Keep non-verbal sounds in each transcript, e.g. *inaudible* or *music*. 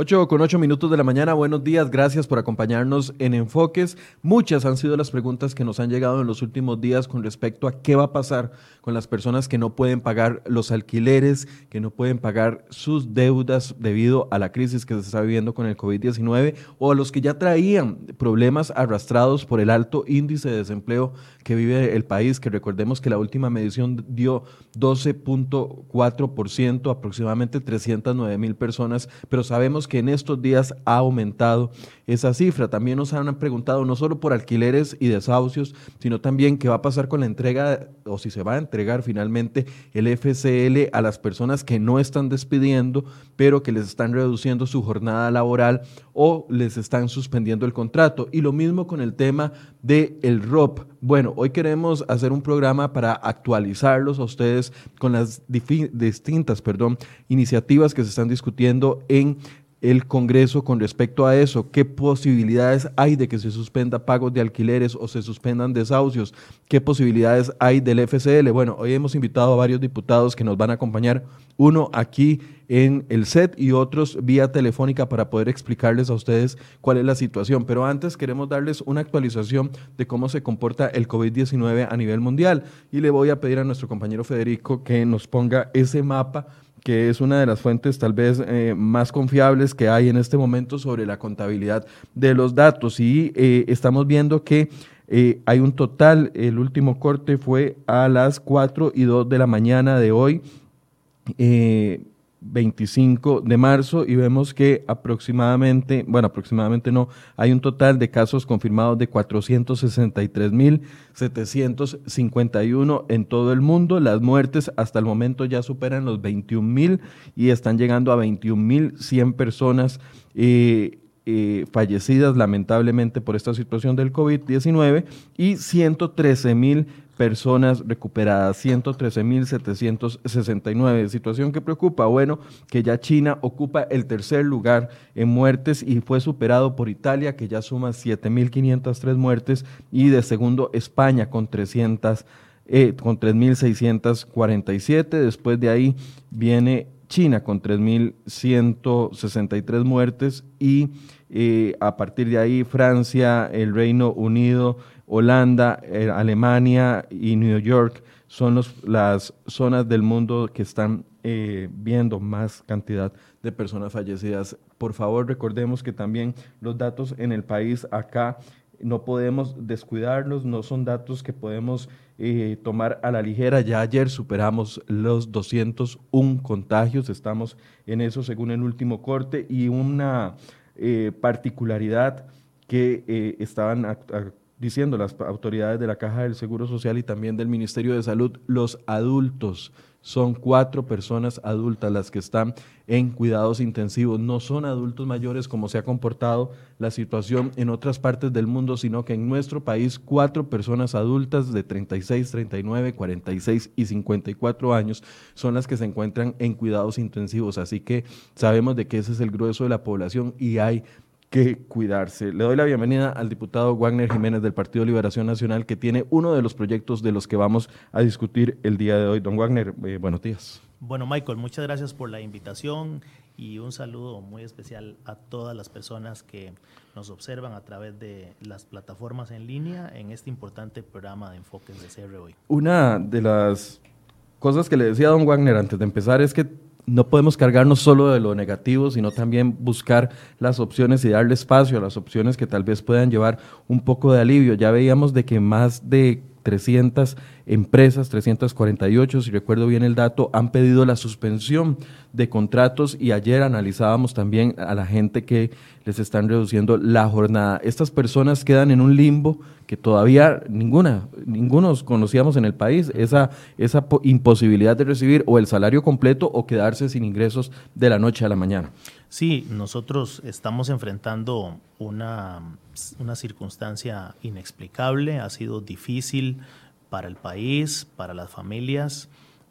8 con 8 minutos de la mañana, buenos días, gracias por acompañarnos en Enfoques. Muchas han sido las preguntas que nos han llegado en los últimos días con respecto a qué va a pasar con las personas que no pueden pagar los alquileres, que no pueden pagar sus deudas debido a la crisis que se está viviendo con el COVID-19 o a los que ya traían problemas arrastrados por el alto índice de desempleo que vive el país, que recordemos que la última medición dio 12.4%, aproximadamente 309 mil personas, pero sabemos que en estos días ha aumentado esa cifra. También nos han preguntado no solo por alquileres y desahucios, sino también qué va a pasar con la entrega o si se va a entregar finalmente el FCL a las personas que no están despidiendo, pero que les están reduciendo su jornada laboral o les están suspendiendo el contrato. Y lo mismo con el tema del el ROP. Bueno, hoy queremos hacer un programa para actualizarlos a ustedes con las distintas perdón, iniciativas que se están discutiendo en el Congreso con respecto a eso? ¿Qué posibilidades hay de que se suspenda pagos de alquileres o se suspendan desahucios? ¿Qué posibilidades hay del FCL? Bueno, hoy hemos invitado a varios diputados que nos van a acompañar, uno aquí en el set y otros vía telefónica para poder explicarles a ustedes cuál es la situación. Pero antes queremos darles una actualización de cómo se comporta el COVID-19 a nivel mundial y le voy a pedir a nuestro compañero Federico que nos ponga ese mapa que es una de las fuentes tal vez eh, más confiables que hay en este momento sobre la contabilidad de los datos. Y eh, estamos viendo que eh, hay un total, el último corte fue a las 4 y 2 de la mañana de hoy. 25 de marzo y vemos que aproximadamente, bueno, aproximadamente no, hay un total de casos confirmados de 463.751 en todo el mundo. Las muertes hasta el momento ya superan los 21.000 y están llegando a 21.100 personas. Eh, eh, fallecidas lamentablemente por esta situación del COVID-19 y 113 mil personas recuperadas, 113.769. Situación que preocupa, bueno, que ya China ocupa el tercer lugar en muertes y fue superado por Italia, que ya suma 7.503 muertes, y de segundo España con 300, eh, con 3.647. Después de ahí viene China con 3.163 muertes y eh, a partir de ahí Francia, el Reino Unido, Holanda, eh, Alemania y New York son las zonas del mundo que están eh, viendo más cantidad de personas fallecidas. Por favor, recordemos que también los datos en el país acá no podemos descuidarlos, no son datos que podemos eh, tomar a la ligera. Ya ayer superamos los 201 contagios, estamos en eso según el último corte y una particularidad que estaban diciendo las autoridades de la Caja del Seguro Social y también del Ministerio de Salud, los adultos. Son cuatro personas adultas las que están en cuidados intensivos. No son adultos mayores como se ha comportado la situación en otras partes del mundo, sino que en nuestro país cuatro personas adultas de 36, 39, 46 y 54 años son las que se encuentran en cuidados intensivos. Así que sabemos de que ese es el grueso de la población y hay que cuidarse. Le doy la bienvenida al diputado Wagner Jiménez del Partido Liberación Nacional, que tiene uno de los proyectos de los que vamos a discutir el día de hoy. Don Wagner, eh, buenos días. Bueno, Michael, muchas gracias por la invitación y un saludo muy especial a todas las personas que nos observan a través de las plataformas en línea en este importante programa de enfoques de CR hoy. Una de las cosas que le decía a don Wagner antes de empezar es que no podemos cargarnos solo de lo negativo, sino también buscar las opciones y darle espacio a las opciones que tal vez puedan llevar un poco de alivio. Ya veíamos de que más de 300 empresas, 348, si recuerdo bien el dato, han pedido la suspensión de contratos y ayer analizábamos también a la gente que les están reduciendo la jornada. Estas personas quedan en un limbo que todavía ninguna, ninguno conocíamos en el país, esa, esa imposibilidad de recibir o el salario completo o quedarse sin ingresos de la noche a la mañana. Sí, nosotros estamos enfrentando una, una circunstancia inexplicable, ha sido difícil para el país, para las familias.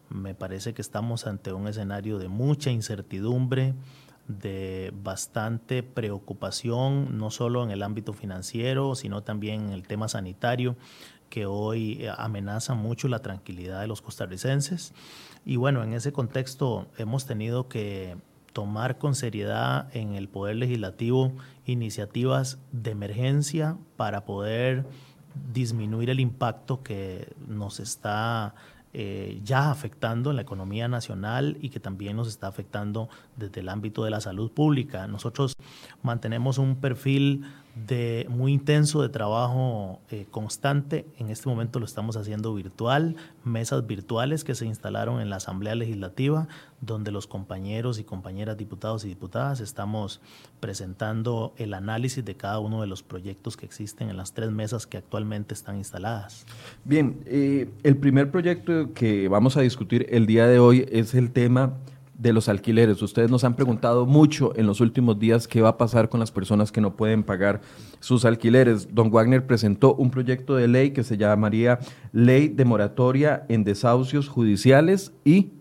Me parece que estamos ante un escenario de mucha incertidumbre, de bastante preocupación, no solo en el ámbito financiero, sino también en el tema sanitario, que hoy amenaza mucho la tranquilidad de los costarricenses. Y bueno, en ese contexto hemos tenido que tomar con seriedad en el Poder Legislativo iniciativas de emergencia para poder disminuir el impacto que nos está eh, ya afectando en la economía nacional y que también nos está afectando desde el ámbito de la salud pública. Nosotros mantenemos un perfil de muy intenso de trabajo eh, constante. En este momento lo estamos haciendo virtual, mesas virtuales que se instalaron en la Asamblea Legislativa, donde los compañeros y compañeras diputados y diputadas estamos presentando el análisis de cada uno de los proyectos que existen en las tres mesas que actualmente están instaladas. Bien, eh, el primer proyecto que vamos a discutir el día de hoy es el tema de los alquileres. Ustedes nos han preguntado mucho en los últimos días qué va a pasar con las personas que no pueden pagar sus alquileres. Don Wagner presentó un proyecto de ley que se llamaría Ley de Moratoria en Desahucios Judiciales y...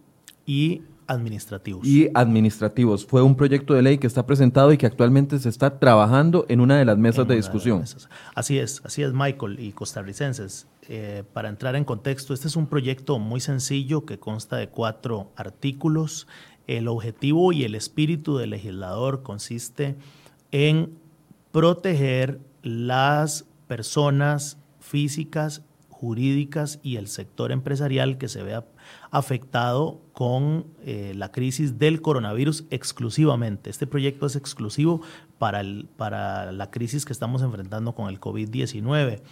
Y administrativos. Y administrativos. Fue un proyecto de ley que está presentado y que actualmente se está trabajando en una de las mesas de discusión. Así es, así es, Michael y costarricenses. Eh, para entrar en contexto, este es un proyecto muy sencillo que consta de cuatro artículos. El objetivo y el espíritu del legislador consiste en proteger las personas físicas, jurídicas y el sector empresarial que se vea afectado con eh, la crisis del coronavirus exclusivamente. Este proyecto es exclusivo para, para la crisis que estamos enfrentando con el COVID-19.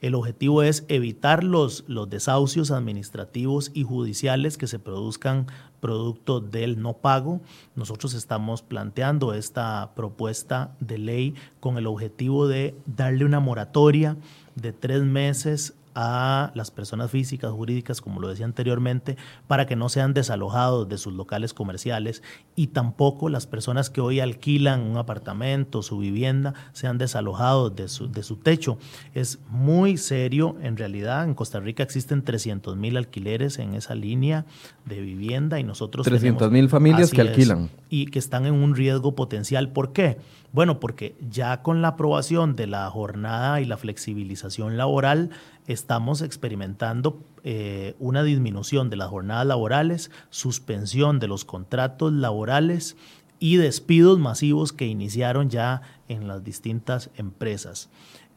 El objetivo es evitar los, los desahucios administrativos y judiciales que se produzcan producto del no pago. Nosotros estamos planteando esta propuesta de ley con el objetivo de darle una moratoria de tres meses a las personas físicas, jurídicas, como lo decía anteriormente, para que no sean desalojados de sus locales comerciales y tampoco las personas que hoy alquilan un apartamento, su vivienda, sean desalojados de su, de su techo. Es muy serio, en realidad en Costa Rica existen 300 mil alquileres en esa línea de vivienda y nosotros... 300 mil familias que alquilan. y que están en un riesgo potencial. ¿Por qué? Bueno, porque ya con la aprobación de la jornada y la flexibilización laboral, estamos experimentando eh, una disminución de las jornadas laborales, suspensión de los contratos laborales y despidos masivos que iniciaron ya en las distintas empresas.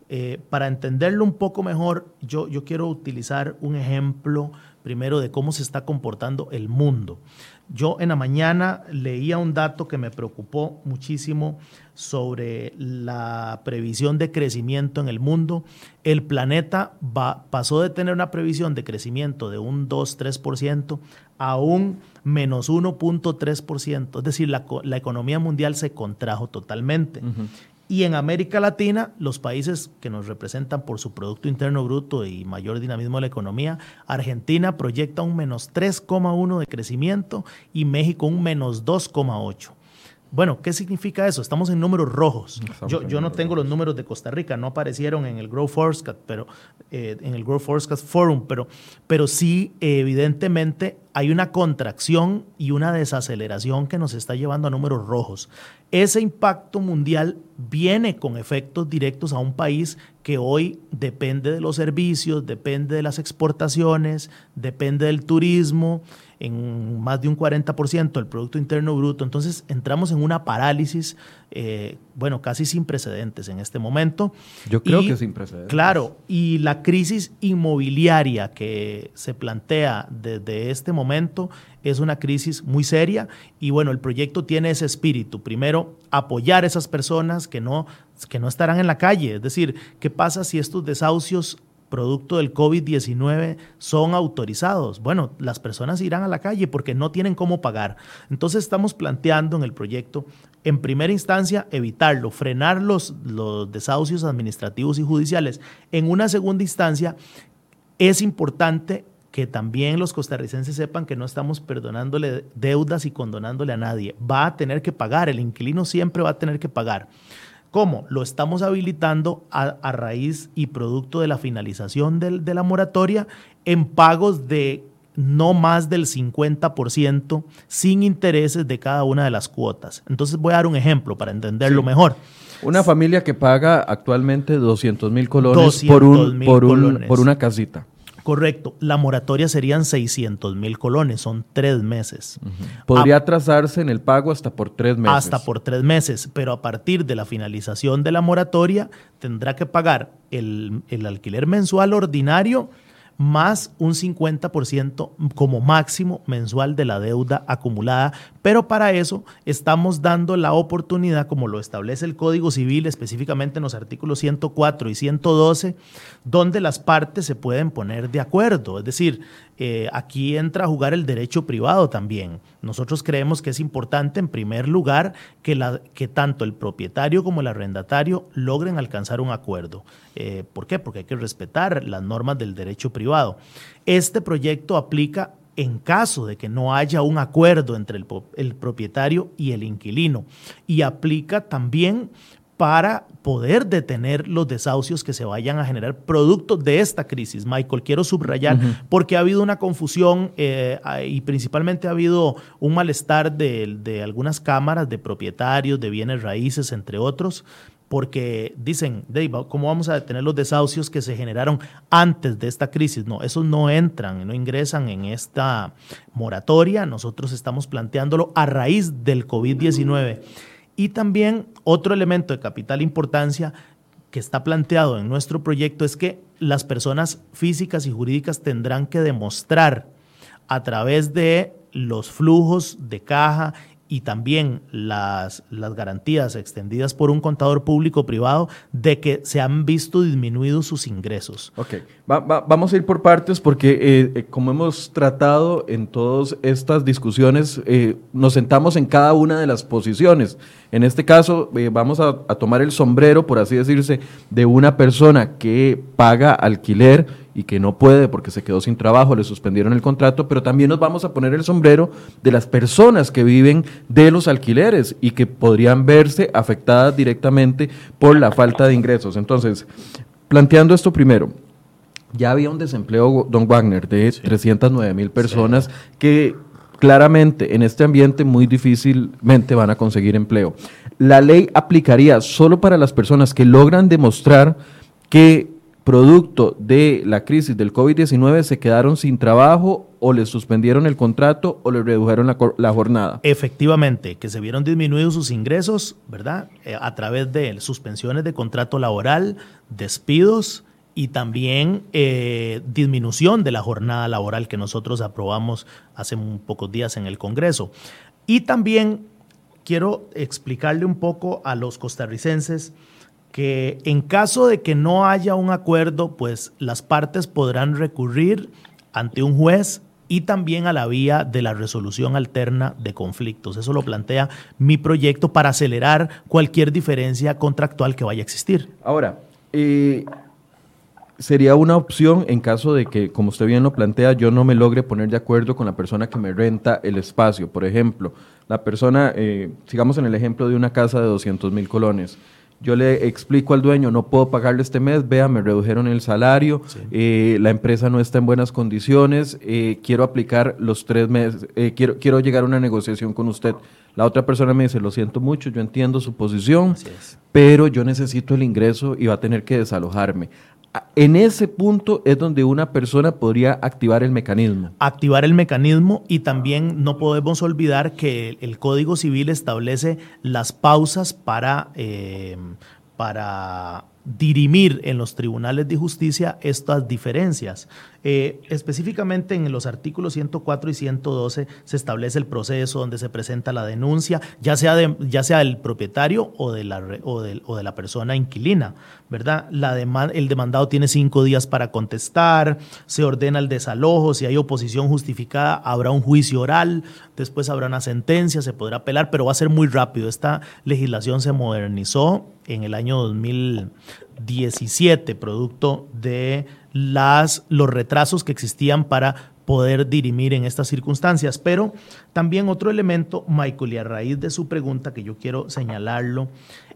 Eh, para entenderlo un poco mejor, yo, yo quiero utilizar un ejemplo primero de cómo se está comportando el mundo. Yo en la mañana leía un dato que me preocupó muchísimo sobre la previsión de crecimiento en el mundo. El planeta pasó de tener una previsión de crecimiento de un 2-3% a un menos 1.3%. Es decir, la, economía mundial se contrajo totalmente. Y en América Latina, los países que nos representan por su Producto Interno Bruto y mayor dinamismo de la economía, Argentina proyecta un menos 3,1 de crecimiento y México un menos 2,8. Bueno, ¿qué significa eso? Estamos en números rojos. Yo, yo, no tengo los números de Costa Rica, no aparecieron en el Growth Forecast, pero eh, en el Growth Forecast Forum, pero, pero sí, evidentemente, hay una contracción y una desaceleración que nos está llevando a números rojos. Ese impacto mundial viene con efectos directos a un país que hoy depende de los servicios, depende de las exportaciones, depende del turismo en más de un 40% del Producto Interno Bruto. Entonces entramos en una parálisis, eh, bueno, casi sin precedentes en este momento. Yo creo que sin precedentes. Claro, y la crisis inmobiliaria que se plantea desde este momento es una crisis muy seria y bueno, el proyecto tiene ese espíritu. Primero, apoyar a esas personas que no, que no estarán en la calle. Es decir, ¿qué pasa si estos desahucios producto del COVID-19 son autorizados. Bueno, las personas irán a la calle porque no tienen cómo pagar. Entonces estamos planteando en el proyecto, en primera instancia, evitarlo, frenar los, los desahucios administrativos y judiciales. En una segunda instancia, es importante que también los costarricenses sepan que no estamos perdonándole deudas y condonándole a nadie. Va a tener que pagar, el inquilino siempre va a tener que pagar. ¿Cómo? Lo estamos habilitando a, raíz y producto de la finalización de la moratoria en pagos de no más del 50% sin intereses de cada una de las cuotas. Entonces voy a dar un ejemplo para entenderlo mejor. Una familia que paga actualmente 200 mil colones, por, un, por, por una casita. Correcto. La moratoria serían 600 mil colones, son tres meses. Podría atrasarse en el pago hasta por tres meses. Hasta por tres meses, pero a partir de la finalización de la moratoria tendrá que pagar el, el alquiler mensual ordinario más un 50% como máximo mensual de la deuda acumulada, pero para eso estamos dando la oportunidad, como lo establece el Código Civil, específicamente en los artículos 104 y 112, donde las partes se pueden poner de acuerdo. Es decir, eh, aquí entra a jugar el derecho privado también. Nosotros creemos que es importante, en primer lugar, que, la, que tanto el propietario como el arrendatario logren alcanzar un acuerdo. Eh, ¿Por qué? Porque hay que respetar las normas del derecho privado. Este proyecto aplica en caso de que no haya un acuerdo entre el, el, propietario y el inquilino. Y aplica también para poder detener los desahucios que se vayan a generar producto de esta crisis. Michael, quiero subrayar porque ha habido una confusión eh, y principalmente ha habido un malestar de, de algunas cámaras de propietarios de bienes raíces, entre otros, porque dicen, Dave, ¿cómo vamos a detener los desahucios que se generaron antes de esta crisis? No, esos no entran, no ingresan en esta moratoria. Nosotros estamos planteándolo a raíz del COVID-19. Y también otro elemento de capital importancia que está planteado en nuestro proyecto es que las personas físicas y jurídicas tendrán que demostrar a través de los flujos de caja y también las, las garantías extendidas por un contador público privado de que se han visto disminuidos sus ingresos. Ok, vamos a ir por partes porque eh, eh, como hemos tratado en todas estas discusiones, eh, nos sentamos en cada una de las posiciones. En este caso, vamos a, a tomar el sombrero, por así decirse, de una persona que paga alquiler y que no puede porque se quedó sin trabajo, le suspendieron el contrato, pero también nos vamos a poner el sombrero de las personas que viven de los alquileres y que podrían verse afectadas directamente por la falta de ingresos. Entonces, planteando esto primero, ya había un desempleo, don Wagner, de 309 mil personas que claramente en este ambiente muy difícilmente van a conseguir empleo. La ley aplicaría solo para las personas que logran demostrar que producto de la crisis del COVID-19 se quedaron sin trabajo o les suspendieron el contrato o les redujeron la, jornada. Efectivamente, que se vieron disminuidos sus ingresos, ¿verdad? Eh, a través de suspensiones de contrato laboral, despidos y también eh, disminución de la jornada laboral que nosotros aprobamos hace un pocos días en el Congreso. Y también quiero explicarle un poco a los costarricenses que en caso de que no haya un acuerdo, pues las partes podrán recurrir ante un juez y también a la vía de la resolución alterna de conflictos. Eso lo plantea mi proyecto para acelerar cualquier diferencia contractual que vaya a existir. Ahora, eh, sería una opción en caso de que, como usted bien lo plantea, yo no me logre poner de acuerdo con la persona que me renta el espacio. Por ejemplo, la persona, eh, sigamos en el ejemplo de una casa de 200 mil colones yo le explico al dueño, no puedo pagarle este mes, vea, me redujeron el salario, eh, la empresa no está en buenas condiciones, eh, quiero aplicar los tres meses, eh, quiero, quiero llegar a una negociación con usted. La otra persona me dice, lo siento mucho, yo entiendo su posición, pero yo necesito el ingreso y va a tener que desalojarme en ese punto es donde una persona podría activar el mecanismo. Activar el mecanismo y también no podemos olvidar que el, Código Civil establece las pausas para, eh, para dirimir en los tribunales de justicia estas diferencias. Eh, específicamente en los artículos 104 y 112 se establece el proceso donde se presenta la denuncia, ya sea, ya sea del propietario o de, la, o, de la persona inquilina, ¿verdad? La el demandado tiene cinco días para contestar, se ordena el desalojo, si hay oposición justificada habrá un juicio oral, después habrá una sentencia, se podrá apelar, pero va a ser muy rápido. Esta legislación se modernizó en el año 2017, producto de las, los retrasos que existían para poder dirimir en estas circunstancias. Pero también otro elemento, Michael, y a raíz de su pregunta que yo quiero señalarlo,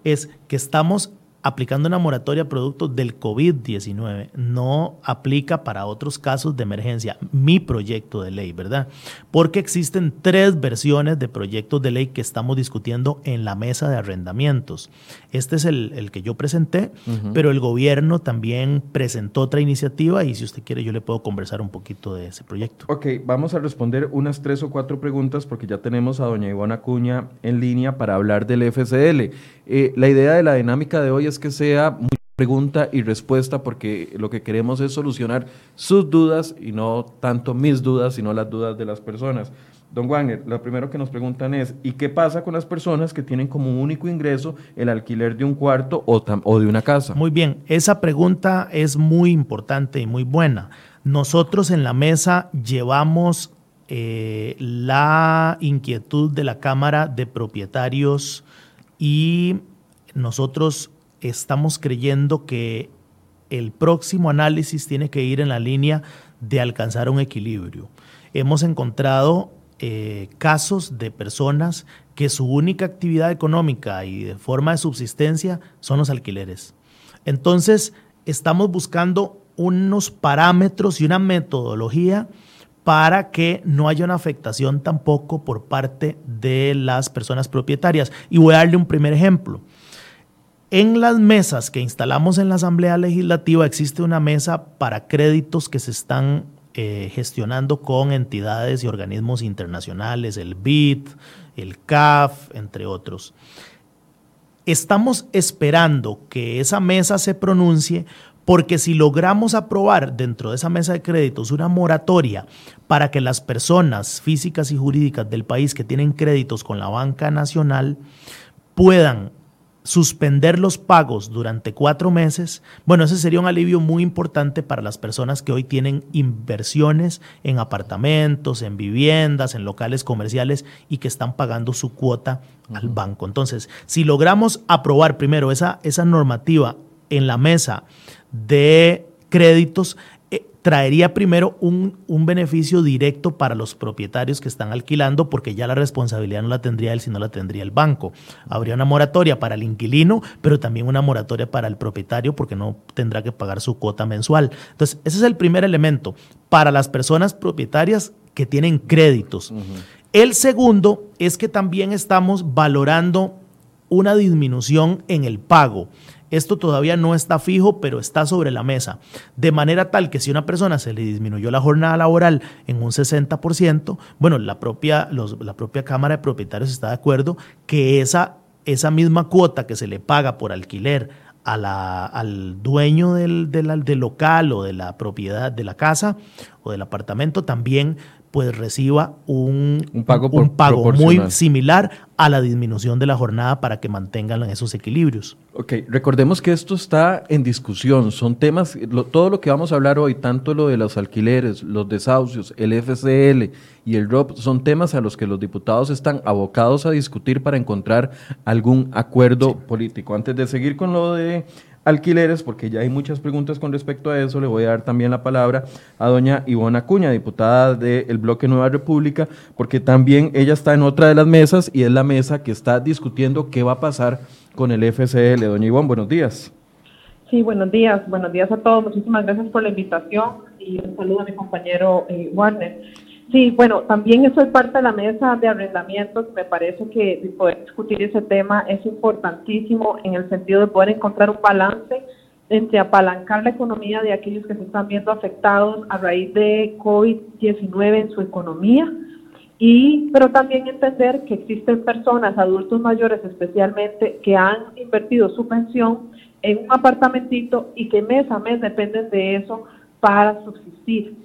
es que estamos aplicando una moratoria producto del COVID-19. No aplica para otros casos de emergencia. Mi proyecto de ley, ¿verdad? Porque existen tres versiones de proyectos de ley que estamos discutiendo en la mesa de arrendamientos. Este es el, que yo presenté, pero el gobierno también presentó otra iniciativa y si usted quiere yo le puedo conversar un poquito de ese proyecto. Ok, vamos a responder unas tres o cuatro preguntas porque ya tenemos a doña Ivona Cuña en línea para hablar del FCL. Eh, la idea de la dinámica de hoy es que sea pregunta y respuesta porque lo que queremos es solucionar sus dudas y no tanto mis dudas, sino las dudas de las personas. Don Wanger, lo primero que nos preguntan es, ¿y qué pasa con las personas que tienen como único ingreso el alquiler de un cuarto o, o de una casa? Muy bien, esa pregunta es muy importante y muy buena. Nosotros en la mesa llevamos eh, la inquietud de la Cámara de Propietarios y nosotros estamos creyendo que el próximo análisis tiene que ir en la línea de alcanzar un equilibrio. Hemos encontrado eh, casos de personas que su única actividad económica y de forma de subsistencia son los alquileres. Entonces, estamos buscando unos parámetros y una metodología para que no haya una afectación tampoco por parte de las personas propietarias. Y voy a darle un primer ejemplo. En las mesas que instalamos en la Asamblea Legislativa existe una mesa para créditos que se están eh, gestionando con entidades y organismos internacionales, el BID, el CAF, entre otros. Estamos esperando que esa mesa se pronuncie porque si logramos aprobar dentro de esa mesa de créditos una moratoria para que las personas físicas y jurídicas del país que tienen créditos con la banca nacional puedan suspender los pagos durante cuatro meses, bueno, ese sería un alivio muy importante para las personas que hoy tienen inversiones en apartamentos, en viviendas, en locales comerciales y que están pagando su cuota al banco. Entonces, si logramos aprobar primero esa, esa normativa en la mesa de créditos, traería primero un, beneficio directo para los propietarios que están alquilando, porque ya la responsabilidad no la tendría él, sino la tendría el banco. Habría una moratoria para el inquilino, pero también una moratoria para el propietario, porque no tendrá que pagar su cuota mensual. Entonces, ese es el primer elemento para las personas propietarias que tienen créditos. El segundo es que también estamos valorando una disminución en el pago. Esto todavía no está fijo, pero está sobre la mesa. De manera tal que si una persona se le disminuyó la jornada laboral en un 60%, bueno, la propia, la propia Cámara de Propietarios está de acuerdo que esa, esa misma cuota que se le paga por alquiler a la, al dueño del, del, local o de la propiedad de la casa o del apartamento también pues reciba un, pago, un pago muy similar a la disminución de la jornada para que mantengan esos equilibrios. Ok, recordemos que esto está en discusión, son temas, todo lo que vamos a hablar hoy, tanto lo de los alquileres, los desahucios, el FCL y el ROP, son temas a los que los diputados están abocados a discutir para encontrar algún acuerdo político. Antes de seguir con lo de alquileres, porque ya hay muchas preguntas con respecto a eso, le voy a dar también la palabra a doña Ivona Cuña, diputada del bloque Nueva República, porque también ella está en otra de las mesas y es la mesa que está discutiendo qué va a pasar con el FCL. Doña Ivona, buenos días. Sí, buenos días, buenos días a todos. Muchísimas gracias por la invitación y un saludo a mi compañero eh, Warner. Sí, bueno, también soy parte de la mesa de arrendamientos. Me parece que poder discutir ese tema es importantísimo en el sentido de poder encontrar un balance entre apalancar la economía de aquellos que se están viendo afectados a raíz de COVID-19 en su economía, y pero también entender que existen personas, adultos mayores especialmente, que han invertido su pensión en un apartamentito y que mes a mes dependen de eso para subsistir.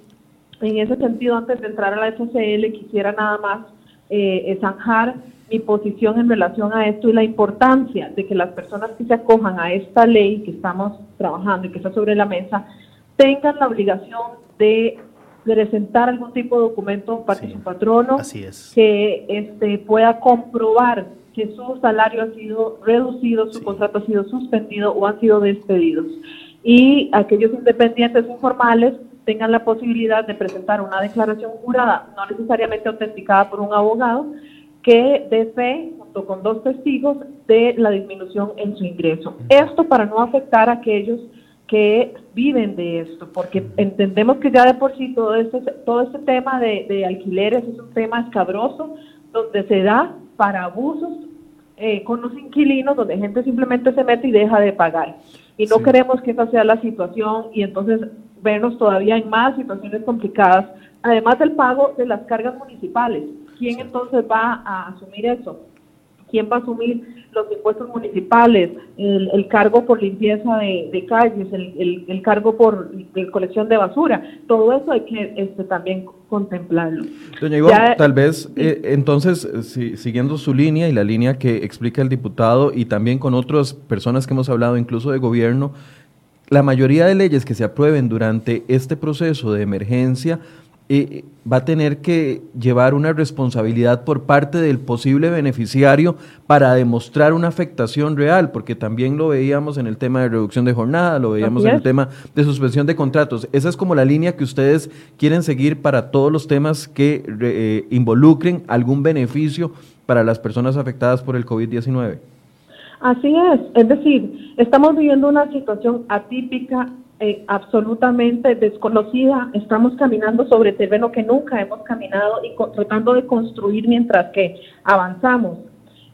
En ese sentido, antes de entrar a la FCL, quisiera nada más eh, zanjar mi posición en relación a esto y la importancia de que las personas que se acojan a esta ley que estamos trabajando y que está sobre la mesa tengan la obligación de presentar algún tipo de documento para que su patrono que este, pueda comprobar que su salario ha sido reducido, su contrato ha sido suspendido o han sido despedidos. Y aquellos independientes informales tengan la posibilidad de presentar una declaración jurada, no necesariamente autenticada por un abogado, que dé fe, junto con dos testigos, de la disminución en su ingreso. Esto para no afectar a aquellos que viven de esto, porque entendemos que ya de por sí todo este, todo este tema de, de alquileres es un tema escabroso, donde se da para abusos eh, con los inquilinos, donde gente simplemente se mete y deja de pagar. Y no queremos que esa sea la situación y entonces vernos todavía en más situaciones complicadas, además del pago de las cargas municipales. ¿Quién entonces va a asumir eso? ¿Quién va a asumir los impuestos municipales, el, cargo por limpieza de, calles, el, cargo por colección de basura? Todo eso hay que este, también contemplarlo. Doña Ivonne, tal vez eh, entonces, siguiendo su línea y la línea que explica el diputado y también con otras personas que hemos hablado, incluso de gobierno, la mayoría de leyes que se aprueben durante este proceso de emergencia eh, va a tener que llevar una responsabilidad por parte del posible beneficiario para demostrar una afectación real, porque también lo veíamos en el tema de reducción de jornada, lo veíamos en el tema de suspensión de contratos. Esa es como la línea que ustedes quieren seguir para todos los temas que eh, involucren algún beneficio para las personas afectadas por el COVID-19. Así es, es decir, estamos viviendo una situación atípica, eh, absolutamente desconocida, estamos caminando sobre terreno que nunca hemos caminado y tratando de construir mientras que avanzamos.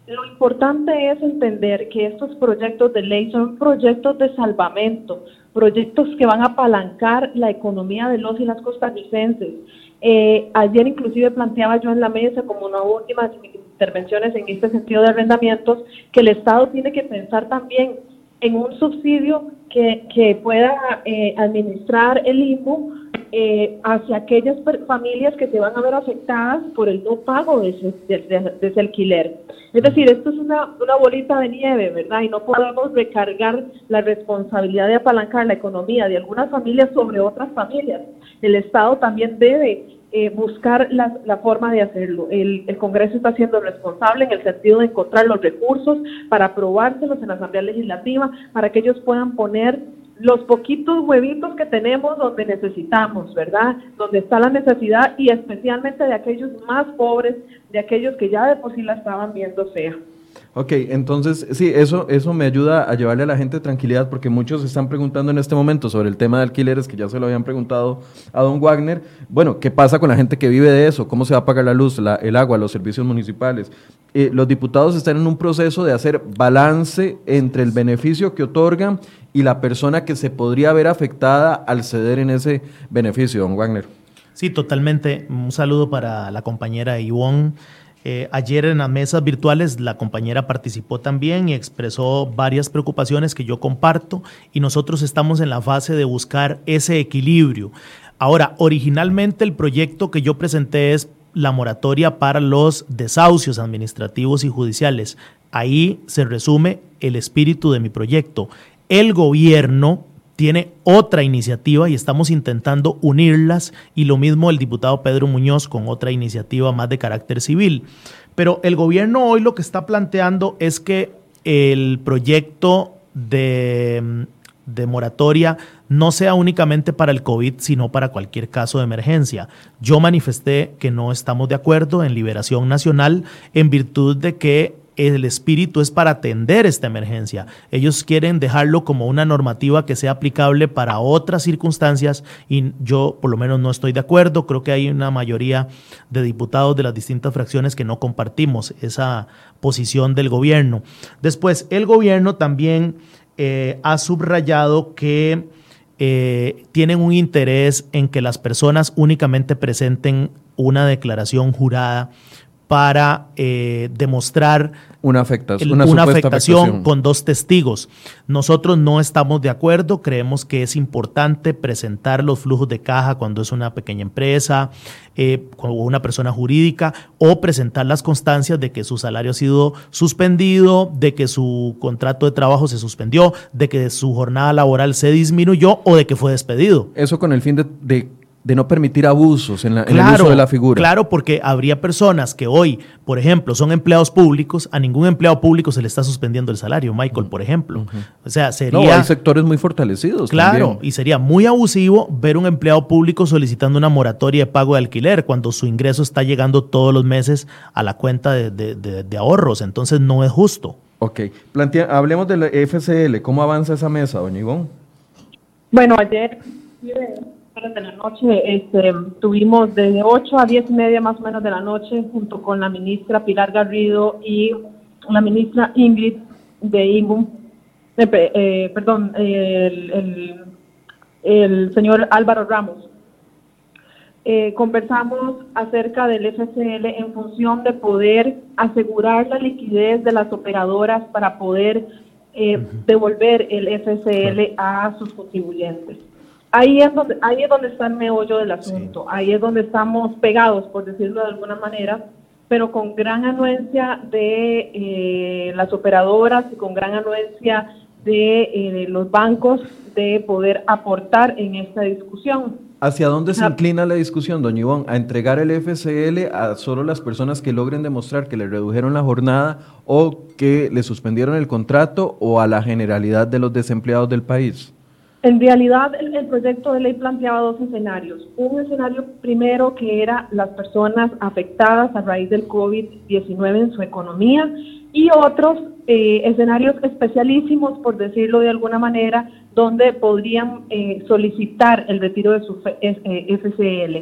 Lo importante es entender que estos proyectos de ley son proyectos de salvamento, proyectos que van a apalancar la economía de los y las costarricenses. Eh, ayer inclusive planteaba yo en la mesa como una última intervenciones en este sentido de arrendamientos, que el Estado tiene que pensar también en un subsidio que, que pueda eh, administrar el IMU eh, hacia aquellas familias que se van a ver afectadas por el no pago de ese, de, ese alquiler. Es decir, esto es una, una, bolita de nieve, ¿verdad? Y no podemos recargar la responsabilidad de apalancar la economía de algunas familias sobre otras familias. El Estado también debe eh, buscar la, la, forma de hacerlo. El, el, Congreso está siendo responsable en el sentido de encontrar los recursos para aprobárselos en la Asamblea Legislativa, para que ellos puedan poner los poquitos huevitos que tenemos donde necesitamos, ¿verdad? Donde está la necesidad y especialmente de aquellos más pobres, de aquellos que ya de por sí la estaban viendo fea. Ok, entonces sí, eso, eso me ayuda a llevarle a la gente tranquilidad porque muchos están preguntando en este momento sobre el tema de alquileres que ya se lo habían preguntado a don Wagner. Bueno, ¿qué pasa con la gente que vive de eso? ¿Cómo se va a pagar la luz, el agua, los servicios municipales? Eh, los diputados están en un proceso de hacer balance entre el beneficio que otorgan y la persona que se podría ver afectada al ceder en ese beneficio, don Wagner. Sí, totalmente. Un saludo para la compañera Ivonne. Eh, ayer en las mesas virtuales la compañera participó también y expresó varias preocupaciones que yo comparto y nosotros estamos en la fase de buscar ese equilibrio. Ahora, originalmente el proyecto que yo presenté es la moratoria para los desahucios administrativos y judiciales. Ahí se resume el espíritu de mi proyecto. El gobierno tiene otra iniciativa y estamos intentando unirlas y lo mismo el diputado Pedro Muñoz con otra iniciativa más de carácter civil. Pero el gobierno hoy lo que está planteando es que el proyecto de, moratoria no sea únicamente para el COVID, sino para cualquier caso de emergencia. Yo manifesté que no estamos de acuerdo en liberación nacional en virtud de que el espíritu es para atender esta emergencia. Ellos quieren dejarlo como una normativa que sea aplicable para otras circunstancias y yo por lo menos no estoy de acuerdo. Creo que hay una mayoría de diputados de las distintas fracciones que no compartimos esa posición del gobierno. Después, el gobierno también eh, ha subrayado que eh, tienen un interés en que las personas únicamente presenten una declaración jurada para eh, demostrar una, afectación, una, afectación, con dos testigos. Nosotros no estamos de acuerdo, creemos que es importante presentar los flujos de caja cuando es una pequeña empresa eh, o una persona jurídica o presentar las constancias de que su salario ha sido suspendido, de que su contrato de trabajo se suspendió, de que su jornada laboral se disminuyó o de que fue despedido. Eso con el fin de de no permitir abusos en, el uso de la figura. Claro, porque habría personas que hoy, por ejemplo, son empleados públicos, a ningún empleado público se le está suspendiendo el salario, Michael, por ejemplo. O sea, sería... No, hay sectores muy fortalecidos. Claro, y sería muy abusivo ver un empleado público solicitando una moratoria de pago de alquiler cuando su ingreso está llegando todos los meses a la cuenta de, ahorros. Entonces no es justo. Ok, hablemos de la FCL. ¿Cómo avanza esa mesa, doña Ivonne? Bueno, ayer de la noche este, tuvimos desde 8 a 10 y media más o menos de la noche junto con la ministra Pilar Garrido y la ministra Ingrid de INGUM, eh, eh, perdón, el, el, señor Álvaro Ramos. Eh, conversamos acerca del FCL en función de poder asegurar la liquidez de las operadoras para poder devolver el FCL a sus contribuyentes ahí es donde ahí es donde está el meollo del asunto, ahí es donde estamos pegados, por decirlo de alguna manera, pero con gran anuencia de eh, las operadoras y con gran anuencia de eh, los bancos de poder aportar en esta discusión. ¿Hacia dónde se ah. inclina la discusión, doña Ivonne? ¿A entregar el FCL a solo las personas que logren demostrar que le redujeron la jornada o que le suspendieron el contrato o a la generalidad de los desempleados del país? En realidad, el, proyecto de ley planteaba dos escenarios. Un escenario primero que era las personas afectadas a raíz del COVID-19 en su economía y otros eh, escenarios especialísimos, por decirlo de alguna manera, donde podrían eh, solicitar el retiro de su FCL.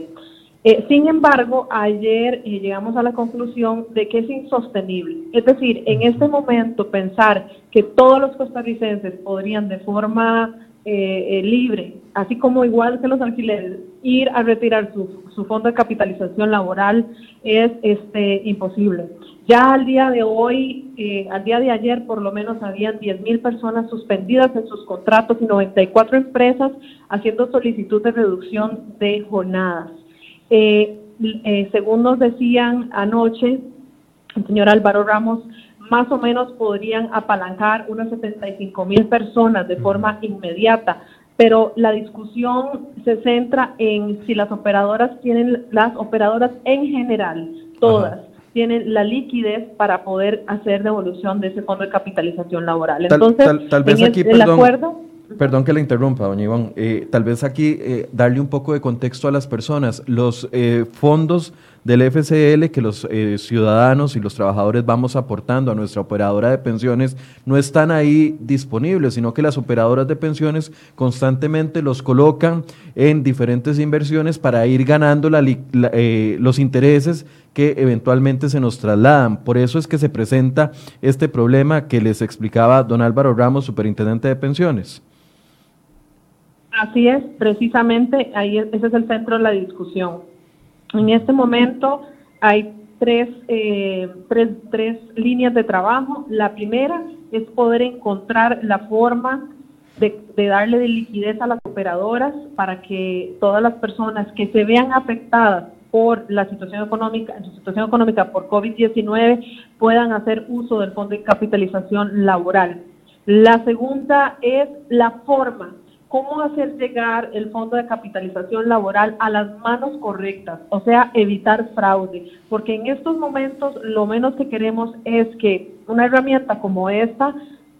Eh, sin embargo, ayer llegamos a la conclusión de que es insostenible. Es decir, en este momento pensar que todos los costarricenses podrían de forma eh, eh, libre, así como igual que los alquileres, ir a retirar su, su fondo de capitalización laboral es este, imposible. Ya al día de hoy, eh, al día de ayer, por lo menos habían 10 mil personas suspendidas en sus contratos y 94 empresas haciendo solicitud de reducción de jornadas. según nos decían anoche, el señor Álvaro Ramos, más o menos podrían apalancar unas 75 mil personas de forma inmediata, pero la discusión se centra en si las operadoras tienen, las operadoras en general, todas, tienen la liquidez para poder hacer devolución de ese fondo de capitalización laboral. Entonces, tal, vez aquí, el, acuerdo... Perdón que le interrumpa, doña Iván. Eh, tal vez aquí eh, darle un poco de contexto a las personas. Los eh, fondos del FCL que los eh, ciudadanos y los trabajadores vamos aportando a nuestra operadora de pensiones no están ahí disponibles, sino que las operadoras de pensiones constantemente los colocan en diferentes inversiones para ir ganando los intereses que eventualmente se nos trasladan. Por eso es que se presenta este problema que les explicaba don Álvaro Ramos, superintendente de pensiones. Así es, precisamente ahí ese es el centro de la discusión. En este momento hay eh, tres, tres, líneas de trabajo. La primera es poder encontrar la forma de, darle de liquidez a las operadoras para que todas las personas que se vean afectadas por la situación económica, en su situación económica por COVID-19, puedan hacer uso del fondo de capitalización laboral. La segunda es la forma cómo hacer llegar el fondo de capitalización laboral a las manos correctas, o sea, evitar fraude, porque en estos momentos lo menos que queremos es que una herramienta como esta,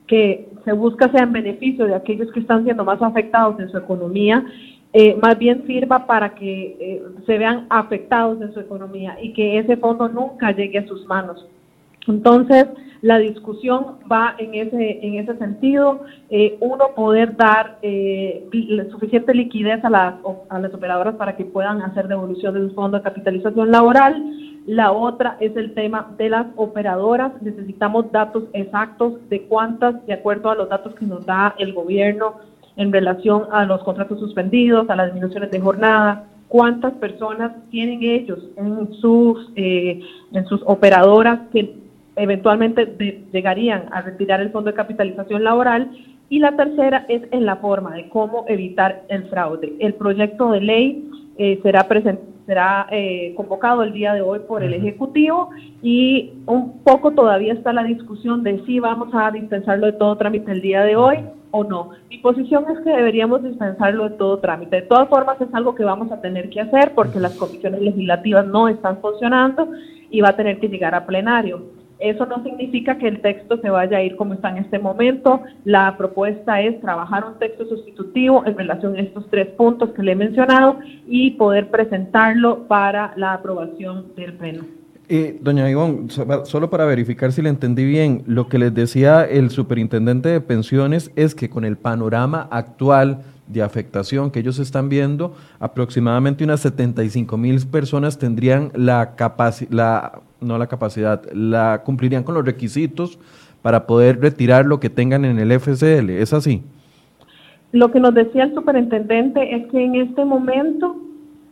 que se busca sea en beneficio de aquellos que están siendo más afectados en su economía, eh, más bien sirva para que eh, se vean afectados en su economía y que ese fondo nunca llegue a sus manos. Entonces, la discusión va en ese, en ese sentido. Eh, uno, poder dar eh, suficiente liquidez a las, a las operadoras para que puedan hacer devolución de su fondo de capitalización laboral. La otra es el tema de las operadoras. Necesitamos datos exactos de cuántas, de acuerdo a los datos que nos da el gobierno en relación a los contratos suspendidos, a las disminuciones de jornada, cuántas personas tienen ellos en sus, eh, en sus operadoras que eventualmente llegarían a retirar el fondo de capitalización laboral. Y la tercera es en la forma de cómo evitar el fraude. El proyecto de ley eh, será será eh, convocado el día de hoy por el Ejecutivo y un poco todavía está la discusión de si vamos a dispensarlo de todo trámite el día de hoy o no. Mi posición es que deberíamos dispensarlo de todo trámite. De todas formas es algo que vamos a tener que hacer porque las comisiones legislativas no están funcionando y va a tener que llegar a plenario. Eso no significa que el texto se vaya a ir como está en este momento. La propuesta es trabajar un texto sustitutivo en relación a estos tres puntos que le he mencionado y poder presentarlo para la aprobación del Pleno. Eh, doña Ivonne, solo para verificar si le entendí bien, lo que les decía el superintendente de pensiones es que con el panorama actual de afectación que ellos están viendo, aproximadamente unas 75 mil personas tendrían la capacidad, no la capacidad, la cumplirían con los requisitos para poder retirar lo que tengan en el FCL. ¿Es así? Lo que nos decía el superintendente es que en este momento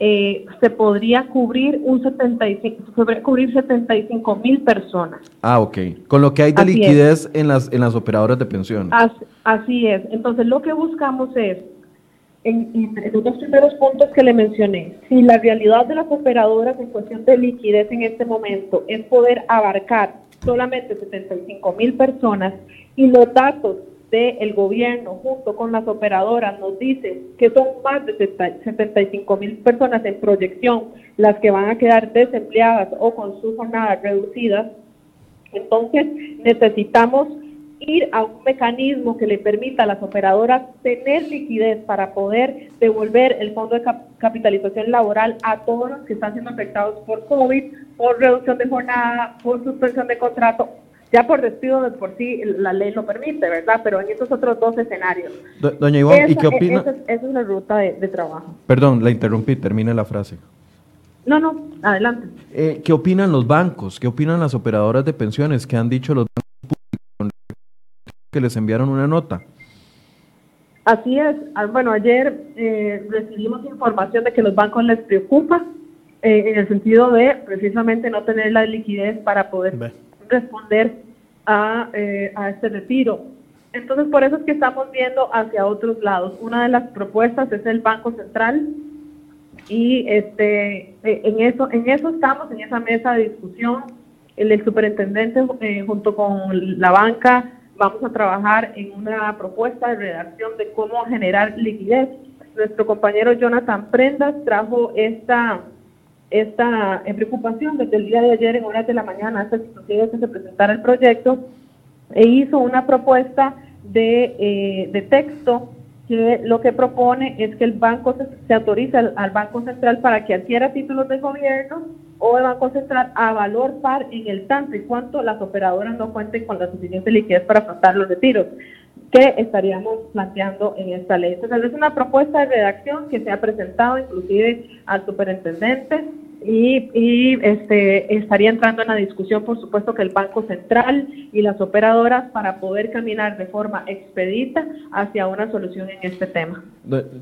eh, se podría cubrir un 75, se cubrir 75 mil personas. Ah, ok. Con lo que hay de liquidez en las, en las operadoras de pensiones. así es. Entonces, lo que buscamos es en, los dos primeros puntos que le mencioné, si la realidad de las operadoras en cuestión de liquidez en este momento es poder abarcar solamente 75 mil personas y los datos del gobierno junto con las operadoras nos dicen que son más de 75 mil personas en proyección las que van a quedar desempleadas o con sus jornadas reducidas, entonces necesitamos ir a un mecanismo que le permita a las operadoras tener liquidez para poder devolver el fondo de capitalización laboral a todos los que están siendo afectados por COVID, por reducción de jornada, por suspensión de contrato. Ya por despido de por sí la ley lo permite, ¿verdad? Pero en esos otros dos escenarios. doña Ivonne, ¿y qué opina? Esa, es la ruta de, trabajo. Perdón, la interrumpí, termine la frase. No, no, adelante. Eh, ¿Qué opinan los bancos? ¿Qué opinan las operadoras de pensiones? ¿Qué han dicho los bancos? que les enviaron una nota. Así es. Ah, bueno, ayer eh, recibimos información de que los bancos les preocupa eh, en el sentido de precisamente no tener la liquidez para poder responder a, eh, a este retiro. Entonces, por eso es que estamos viendo hacia otros lados. Una de las propuestas es el Banco Central y este en eso en eso estamos en esa mesa de discusión. El, el superintendente junto con la banca vamos a trabajar en una propuesta de redacción de cómo generar liquidez. Nuestro compañero Jonathan Prendas trajo esta, esta preocupación desde el día de ayer en horas de la mañana, hasta que se presentara el proyecto, e hizo una propuesta de, eh, de texto que lo que propone es que el banco se, autorice al, Banco Central para que adquiera títulos de gobierno o el Banco Central a valor par en el tanto y cuanto las operadoras no cuenten con la suficiente liquidez para afrontar los retiros que estaríamos planteando en esta ley. Entonces es una propuesta de redacción que se ha presentado inclusive al superintendente y, y, este, estaría entrando en la discusión, por supuesto, que el Banco Central y las operadoras para poder caminar de forma expedita hacia una solución en este tema.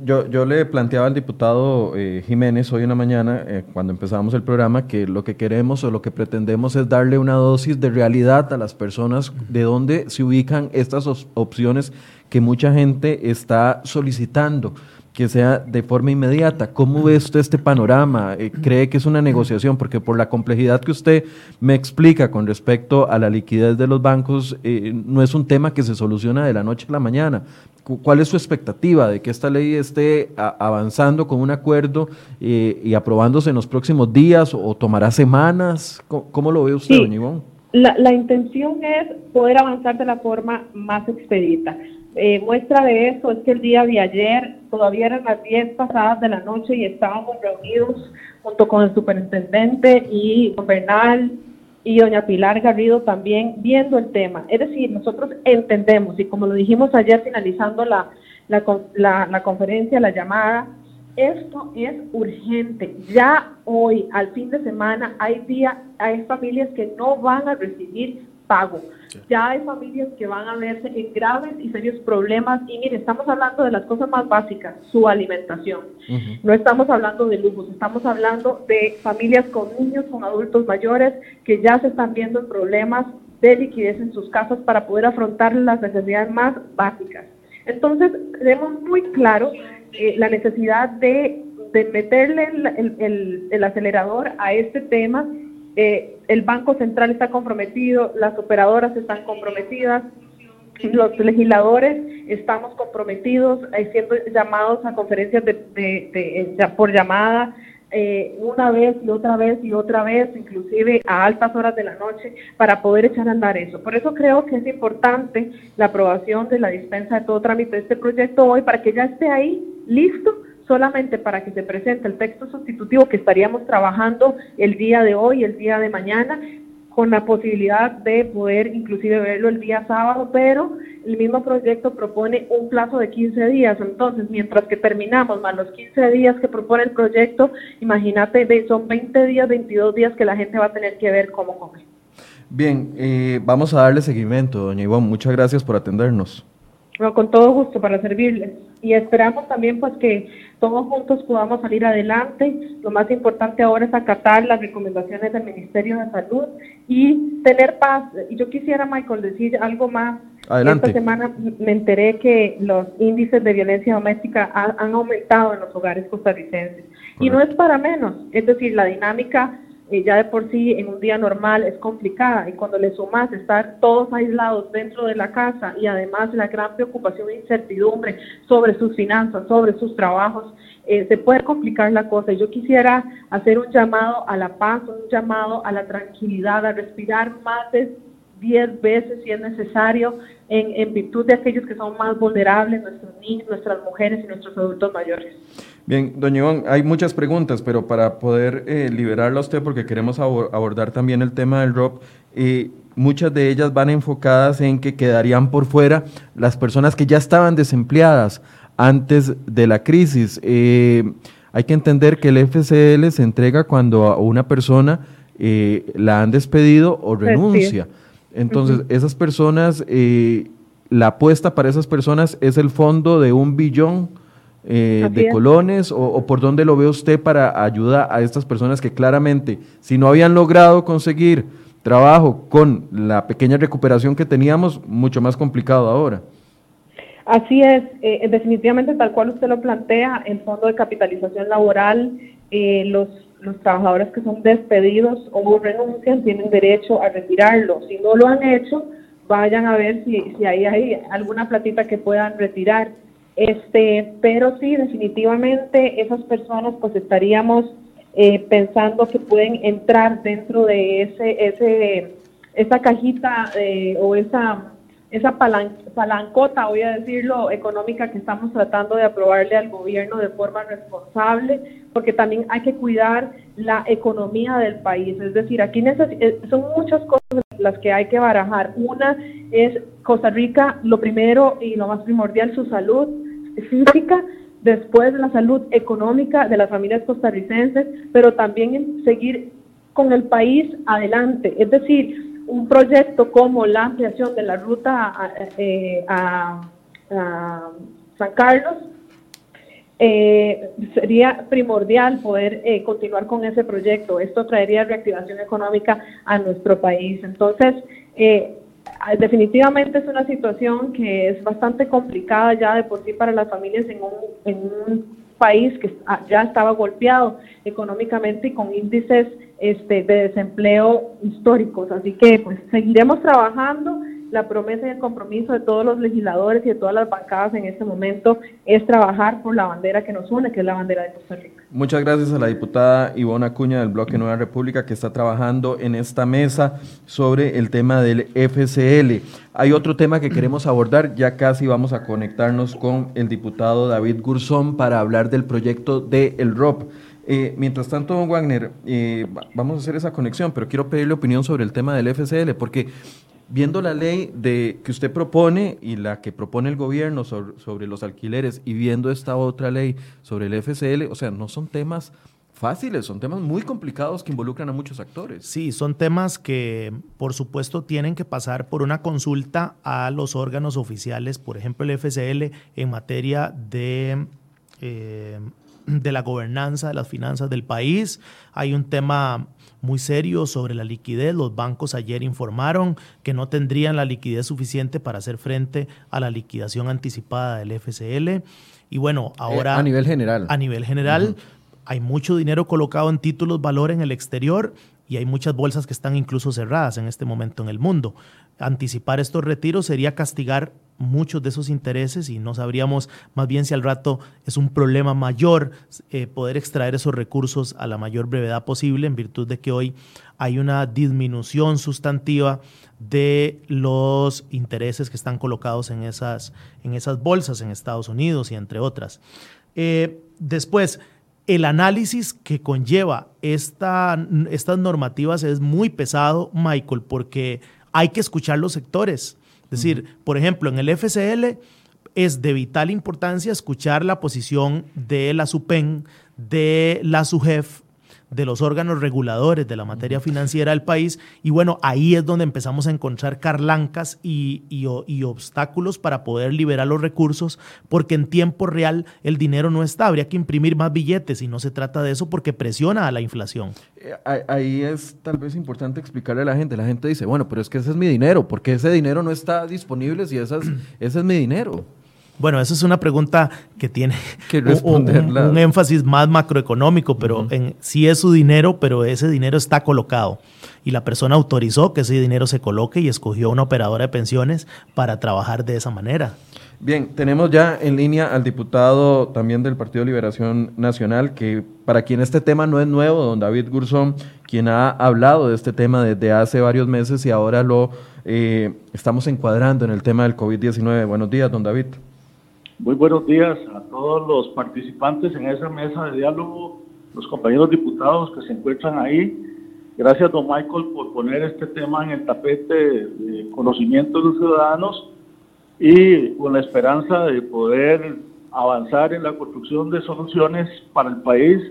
Yo, yo le planteaba al diputado eh, Jiménez hoy en la mañana, eh, cuando empezamos el programa, que lo que queremos o lo que pretendemos es darle una dosis de realidad a las personas de dónde se ubican estas opciones que mucha gente está solicitando que sea de forma inmediata. ¿Cómo ve usted este panorama? Eh, ¿Cree que es una negociación? Porque por la complejidad que usted me explica con respecto a la liquidez de los bancos, eh, no es un tema que se soluciona de la noche a la mañana. ¿Cuál es su expectativa de que esta ley esté avanzando con un acuerdo eh, y aprobándose en los próximos días o, tomará semanas? ¿Cómo, lo ve usted, doña Ivonne? La, la intención es poder avanzar de la forma más expedita. Eh, muestra de eso es que el día de ayer todavía eran las 10 pasadas de la noche y estábamos reunidos junto con el superintendente y Bernal y doña Pilar Garrido también viendo el tema. Es decir, nosotros entendemos y como lo dijimos ayer finalizando la, la, la conferencia, la llamada, esto es urgente. Ya hoy, al fin de semana, hay, día, hay familias que no van a recibir pago. Ya hay familias que van a verse en graves y serios problemas y mire, estamos hablando de las cosas más básicas, su alimentación. No estamos hablando de lujos, estamos hablando de familias con niños, con adultos mayores que ya se están viendo en problemas de liquidez en sus casas para poder afrontar las necesidades más básicas. Entonces, tenemos muy claro eh, la necesidad de, meterle el, acelerador a este tema. Eh, el Banco Central está comprometido, las operadoras están comprometidas, los legisladores estamos comprometidos, siendo llamados a conferencias de, por llamada, eh, una vez y otra vez y otra vez, inclusive a altas horas de la noche, para poder echar a andar eso. Por eso creo que es importante la aprobación de la dispensa de todo trámite de este proyecto hoy, para que ya esté ahí listo solamente para que se presente el texto sustitutivo que estaríamos trabajando el día de hoy, el día de mañana, con la posibilidad de poder inclusive verlo el día sábado, pero el mismo proyecto propone un plazo de 15 días. Entonces, mientras que terminamos más los 15 días que propone el proyecto, imagínate, son 20 días, 22 días que la gente va a tener que ver cómo come. Bien, eh, vamos a darle seguimiento, doña Ivonne. Muchas gracias por atendernos. Bueno, con todo gusto para servirles. Y esperamos también pues que todos juntos podamos salir adelante. Lo más importante ahora es acatar las recomendaciones del Ministerio de Salud y tener paz. Y yo quisiera, Michael, decir algo más. Adelante. Esta semana me enteré que los índices de violencia doméstica han, aumentado en los hogares costarricenses. Y no es para menos. Es decir, la dinámica ya de por sí en un día normal es complicada y cuando le sumas estar todos aislados dentro de la casa y además la gran preocupación e incertidumbre sobre sus finanzas, sobre sus trabajos, eh, se puede complicar la cosa. Yo quisiera hacer un llamado a la paz, un llamado a la tranquilidad, a respirar más de 10 veces si es necesario en, en virtud de aquellos que son más vulnerables, nuestros niños, nuestras mujeres y nuestros adultos mayores. Bien, doña Ivonne, hay muchas preguntas, pero para poder eh, liberarla a usted, porque queremos abordar también el tema del ROP, eh, muchas de ellas van enfocadas en que quedarían por fuera las personas que ya estaban desempleadas antes de la crisis. Eh, hay que entender que el FCL se entrega cuando a una persona la han despedido o renuncia. Entonces, esas personas, la apuesta para esas personas es el fondo de un billón eh, de colones o, por dónde lo ve usted para ayuda a estas personas que claramente, si no habían logrado conseguir trabajo con la pequeña recuperación que teníamos, mucho más complicado ahora? Así es, eh, definitivamente tal cual usted lo plantea, el fondo de capitalización laboral, eh, los, los trabajadores que son despedidos o renuncian tienen derecho a retirarlo. Si no lo han hecho, vayan a ver si, si ahí hay alguna platita que puedan retirar. Este, pero sí, definitivamente esas personas pues estaríamos eh, pensando que pueden entrar dentro de ese, ese, esa cajita eh, o esa, esa palancota, voy a decirlo, económica que estamos tratando de aprobarle al gobierno de forma responsable, porque también hay que cuidar la economía del país. Es decir, aquí eh, son muchas cosas las que hay que barajar. Una es Costa Rica, lo primero y lo más primordial, su salud física, después la salud económica de las familias costarricenses, pero también seguir con el país adelante. Es decir, un proyecto como la ampliación de la ruta a, eh, San Carlos eh, sería primordial poder eh, continuar con ese proyecto. Esto traería reactivación económica a nuestro país. Entonces, Ah, definitivamente es una situación que es bastante complicada ya de por sí para las familias en un, en un país que ah, ya estaba golpeado económicamente y con índices este, de desempleo históricos. Así que pues seguiremos trabajando la promesa y el compromiso de todos los legisladores y de todas las bancadas en este momento es trabajar por la bandera que nos une, que es la bandera de Costa Rica. Muchas gracias a la diputada Ivona Acuña del Bloque Nueva República que está trabajando en esta mesa sobre el tema del FCL. Hay otro tema que queremos abordar, ya casi vamos a conectarnos con el diputado David Gurzón para hablar del proyecto de el ROP. Eh, mientras tanto, don Wagner, eh, vamos a hacer esa conexión, pero quiero pedirle opinión sobre el tema del FCL, porque viendo la ley de, que usted propone y la que propone el gobierno sobre, los alquileres y viendo esta otra ley sobre el FCL, o sea, no son temas fáciles, son temas muy complicados que involucran a muchos actores. Sí, son temas que por supuesto tienen que pasar por una consulta a los órganos oficiales, por ejemplo el FCL en materia de... Eh, de la gobernanza de las finanzas del país. Hay un tema muy serio sobre la liquidez. Los bancos ayer informaron que no tendrían la liquidez suficiente para hacer frente a la liquidación anticipada del FCL. Y bueno, eh, ahora... a nivel general. A nivel general, hay mucho dinero colocado en títulos valor en el exterior y hay muchas bolsas que están incluso cerradas en este momento en el mundo. Anticipar estos retiros sería castigar muchos de esos intereses y no sabríamos más bien si al rato es un problema mayor eh, poder extraer esos recursos a la mayor brevedad posible en virtud de que hoy hay una disminución sustantiva de los intereses que están colocados en esas, en esas bolsas en Estados Unidos y entre otras. Eh, después, el análisis que conlleva esta, estas normativas es muy pesado, Michael, porque hay que escuchar los sectores. Es decir, por ejemplo, en el FCL es de vital importancia escuchar la posición de la SUPEN, de la SUGEF, de los órganos reguladores de la materia financiera del país. Y bueno, ahí es donde empezamos a encontrar carlancas y, y, obstáculos para poder liberar los recursos, porque en tiempo real el dinero no está. Habría que imprimir más billetes y no se trata de eso porque presiona a la inflación. Eh, ahí es tal vez importante explicarle a la gente. La gente dice, bueno, pero es que ese es mi dinero. porque ese dinero no está disponible si *clears throat* ese es mi dinero? Bueno, esa es una pregunta que tiene que un, énfasis más macroeconómico, pero en, sí es su dinero, pero ese dinero está colocado. Y la persona autorizó que ese dinero se coloque y escogió una operadora de pensiones para trabajar de esa manera. Bien, tenemos ya en línea al diputado también del Partido Liberación Nacional, que para quien este tema no es nuevo, don David Gurzón, quien ha hablado de este tema desde hace varios meses y ahora lo eh, estamos encuadrando en el tema del COVID-19. Buenos días, don David. Muy buenos días a todos los participantes en esa mesa de diálogo, los compañeros diputados que se encuentran ahí. Gracias, don Michael, por poner este tema en el tapete de conocimiento de los ciudadanos y con la esperanza de poder avanzar en la construcción de soluciones para el país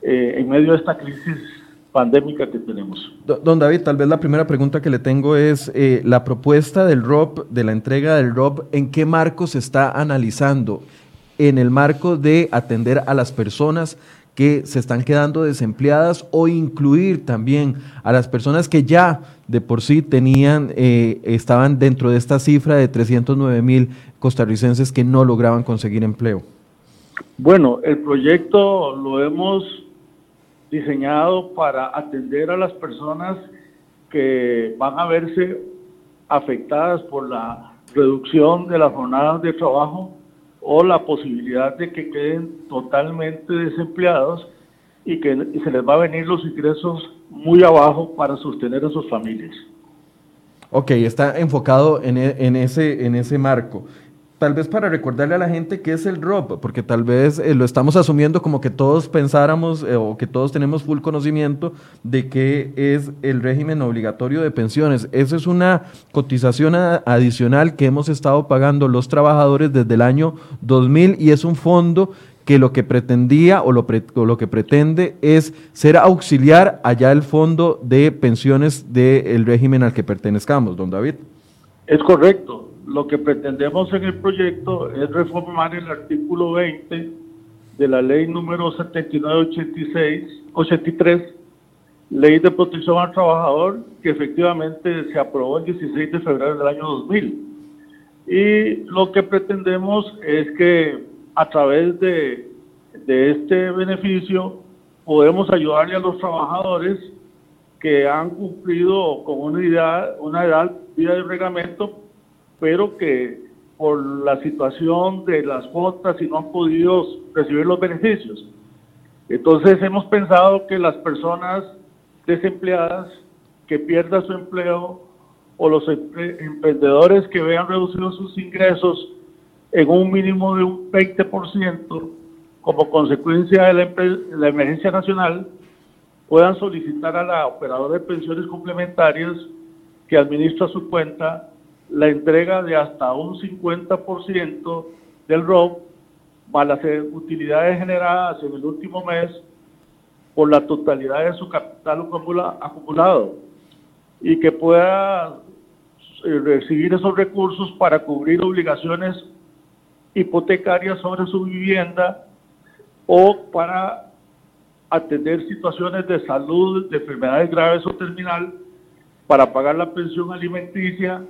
eh, en medio de esta crisis pandémica que tenemos. Don David, tal vez la primera pregunta que le tengo es eh, la propuesta del ROP, de la entrega del ROP, ¿en qué marco se está analizando? ¿En el marco de atender a las personas que se están quedando desempleadas o incluir también a las personas que ya de por sí tenían, eh, estaban dentro de esta cifra de 309 mil costarricenses que no lograban conseguir empleo? Bueno, el proyecto lo hemos diseñado para atender a las personas que van a verse afectadas por la reducción de las jornadas de trabajo o la posibilidad de que queden totalmente desempleados y que se les va a venir los ingresos muy abajo para sostener a sus familias. Ok, está enfocado en, e, ese marco tal vez para recordarle a la gente qué es el ROP, porque tal vez eh, lo estamos asumiendo como que todos pensáramos eh, o que todos tenemos full conocimiento de qué es el régimen obligatorio de pensiones. Esa es una cotización adicional que hemos estado pagando los trabajadores desde el año 2000 y es un fondo que lo que pretendía o lo, lo que pretende es ser auxiliar allá el fondo de pensiones del régimen al que pertenezcamos, don David. Es correcto lo que pretendemos en el proyecto es reformar el artículo 20 de la ley número 7986, 83, ley de protección al trabajador, que efectivamente se aprobó el 16 de febrero del año 2000. Y lo que pretendemos es que a través de, este beneficio podemos ayudarle a los trabajadores que han cumplido con una edad, una edad vía de reglamento pero que por la situación de las cuotas y no han podido recibir los beneficios. Entonces hemos pensado que las personas desempleadas que pierdan su empleo o los emprendedores que vean reducidos sus ingresos en un mínimo de un 20% como consecuencia de la, la emergencia nacional, puedan solicitar a la operadora de pensiones complementarias que administra su cuenta la entrega de hasta un 50% del ROP para las utilidades generadas en el último mes por la totalidad de su capital acumulado y que pueda eh, recibir esos recursos para cubrir obligaciones hipotecarias sobre su vivienda o para atender situaciones de salud, de enfermedades graves o terminal, para pagar la pensión alimenticia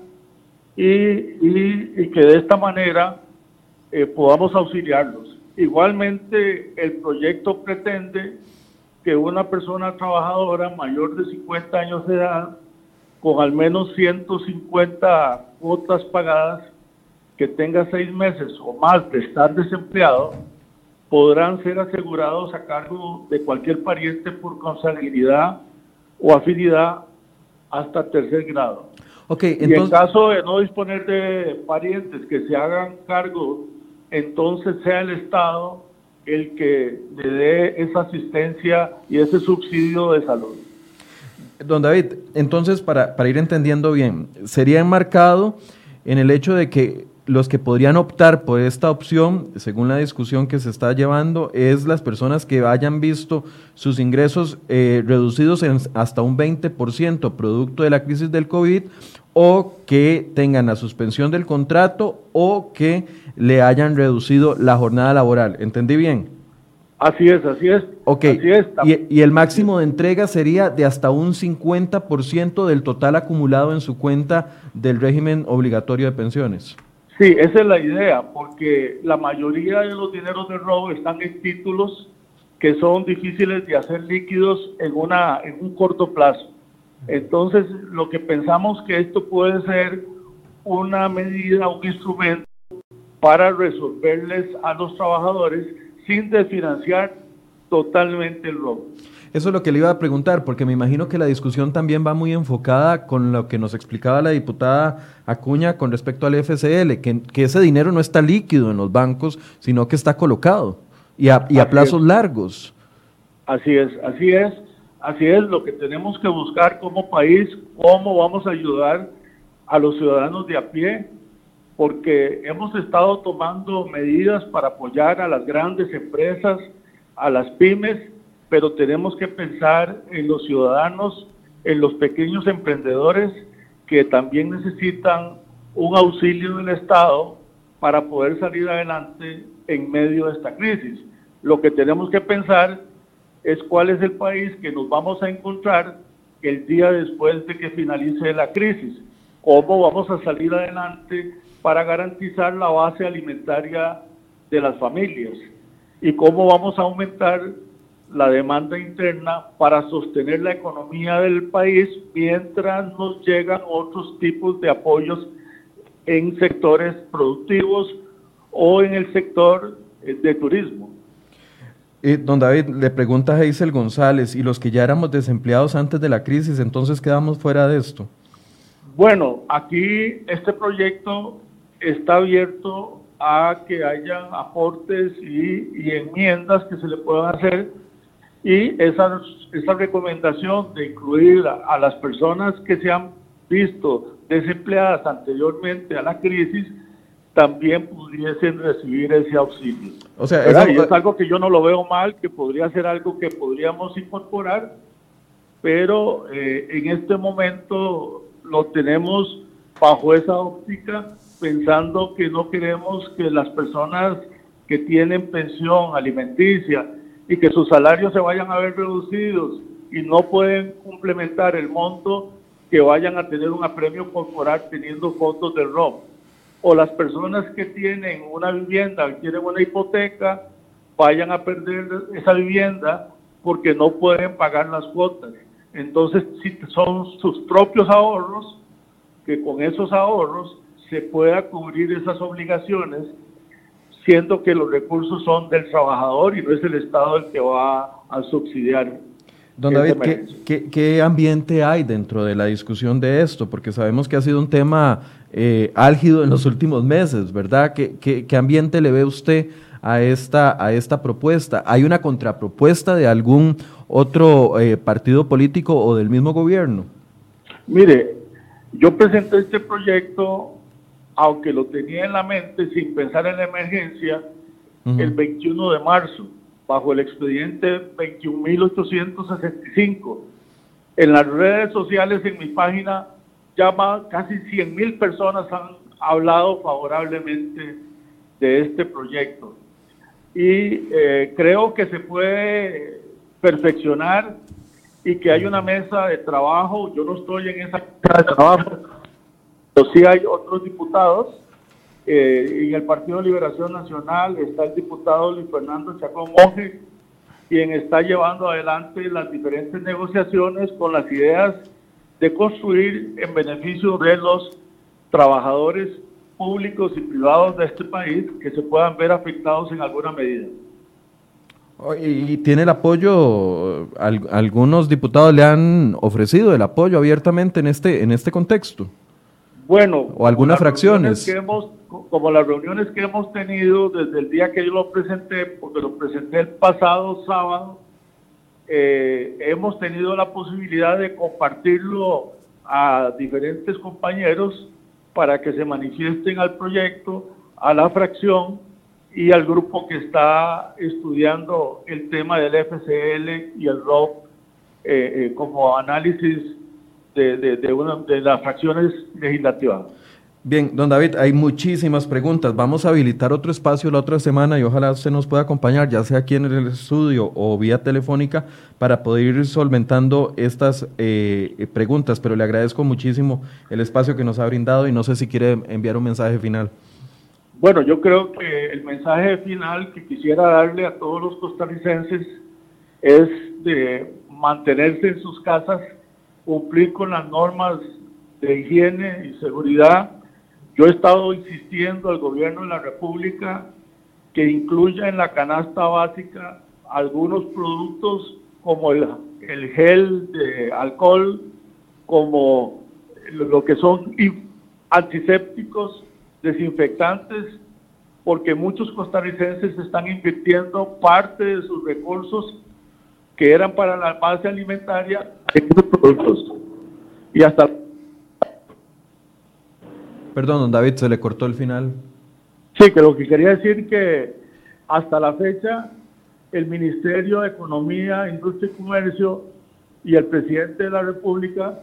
y, que de esta manera eh, podamos auxiliarlos. Igualmente, el proyecto pretende que una persona trabajadora mayor de 50 años de edad, con al menos 150 cuotas pagadas, que tenga seis meses o más de estar desempleado, podrán ser asegurados a cargo de cualquier pariente por consanguinidad o afinidad hasta tercer grado. Okay, Y en caso de no disponer de parientes que se hagan cargo, entonces sea el Estado el que le dé esa asistencia y ese subsidio de salud. Don David, entonces para, para ir entendiendo bien, sería enmarcado en el hecho de que los que podrían optar por esta opción, según la discusión que se está llevando, es las personas que hayan visto sus ingresos eh, reducidos en hasta un 20% producto de la crisis del COVID o que tengan la suspensión del contrato o que le hayan reducido la jornada laboral. ¿Entendí bien? Así es, así es. Ok, Y, y, el máximo de entrega sería de hasta un 50% del total acumulado en su cuenta del régimen obligatorio de pensiones. Sí, esa es la idea, porque la mayoría de los dineros de robo están en títulos que son difíciles de hacer líquidos en, una, en un corto plazo. Entonces, lo que pensamos que esto puede ser una medida, un instrumento para resolverles a los trabajadores sin desfinanciar totalmente el robo. Eso es lo que le iba a preguntar, porque me imagino que la discusión también va muy enfocada con lo que nos explicaba la diputada Acuña con respecto al FCL, que, que ese dinero no está líquido en los bancos, sino que está colocado y a, y a plazos largos. Así es, así es, así es lo que tenemos que buscar como país, cómo vamos a ayudar a los ciudadanos de a pie porque hemos estado tomando medidas para apoyar a las grandes empresas, a las pymes, pero tenemos que pensar en los ciudadanos, en los pequeños emprendedores que también necesitan un auxilio del Estado para poder salir adelante en medio de esta crisis. Lo que tenemos que pensar es cuál es el país que nos vamos a encontrar el día después de que finalice la crisis, cómo vamos a salir adelante para garantizar la base alimentaria de las familias y cómo vamos a aumentar la demanda interna para sostener la economía del país mientras nos llegan otros tipos de apoyos en sectores productivos o en el sector eh, de turismo. Don David, le pregunta a Hazel González, ¿y los que ya éramos desempleados antes de la crisis, entonces quedamos fuera de esto? Bueno, aquí este proyecto está abierto a que haya aportes y, enmiendas que se le puedan hacer y esa, esa recomendación de incluir a, las personas que se han visto desempleadas anteriormente a la crisis también pudiesen recibir ese auxilio. O sea, es algo que yo no lo veo mal, que podría ser algo que podríamos incorporar, pero eh, en este momento lo tenemos bajo esa óptica pensando que no queremos que las personas que tienen pensión alimenticia y que sus salarios se vayan a ver reducidos y no pueden complementar el monto que vayan a tener un apremio corporal teniendo fondos del ROM. O las personas que tienen una vivienda, tienen una hipoteca, vayan a perder esa vivienda porque no pueden pagar las cuotas. Entonces, si son sus propios ahorros, que con esos ahorros se pueda cubrir esas obligaciones, siendo que los recursos son del trabajador y no es el Estado el que va a subsidiar. Don David, ¿qué, ambiente hay dentro de la discusión de esto? Porque sabemos que ha sido un tema eh, álgido en los últimos meses, ¿verdad? ¿Qué, qué, ambiente le ve usted a esta, a esta propuesta? ¿Hay una contrapropuesta de algún otro eh, partido político o del mismo gobierno? Mire, yo presenté este proyecto aunque lo tenía en la mente sin pensar en la emergencia, el 21 de marzo, bajo el expediente 21.865. En las redes sociales, en mi página, ya casi 100.000 personas han hablado favorablemente de este proyecto. y eh, creo que se puede perfeccionar y que hay una mesa de trabajo. Yo no estoy en esa mesa de trabajo, pero sí hay otros diputados. Eh, en el Partido de Liberación Nacional está el diputado Luis Fernando Chacón Monge, quien está llevando adelante las diferentes negociaciones con las ideas de construir en beneficio de los trabajadores públicos y privados de este país que se puedan ver afectados en alguna medida. ¿Y tiene el apoyo? ¿Algunos diputados le han ofrecido el apoyo abiertamente en este, en este contexto? Bueno, o algunas fracciones. Que hemos, como las reuniones que hemos tenido desde el día que yo lo presenté, porque lo presenté el pasado sábado, eh, hemos tenido la posibilidad de compartirlo a diferentes compañeros para que se manifiesten al proyecto, a la fracción y al grupo que está estudiando el tema del FCL y el ROP eh, eh, como análisis de, de, una, de las fracciones legislativas. Bien, don David, hay muchísimas preguntas. Vamos a habilitar otro espacio la otra semana y ojalá usted nos pueda acompañar, ya sea aquí en el estudio o vía telefónica, para poder ir solventando estas eh, preguntas. Pero le agradezco muchísimo el espacio que nos ha brindado y no sé si quiere enviar un mensaje final. Bueno, yo creo que el mensaje final que quisiera darle a todos los costarricenses es de mantenerse en sus casas, cumplir con las normas de higiene y seguridad. Yo he estado insistiendo al gobierno de la República que incluya en la canasta básica algunos productos como el, el gel de alcohol, como lo que son antisépticos desinfectantes, porque muchos costarricenses están invirtiendo parte de sus recursos que eran para la base alimentaria productos. Y hasta... Perdón, don David, se le cortó el final. Sí, que lo que quería decir que hasta la fecha el Ministerio de Economía, Industria y Comercio y el presidente de la República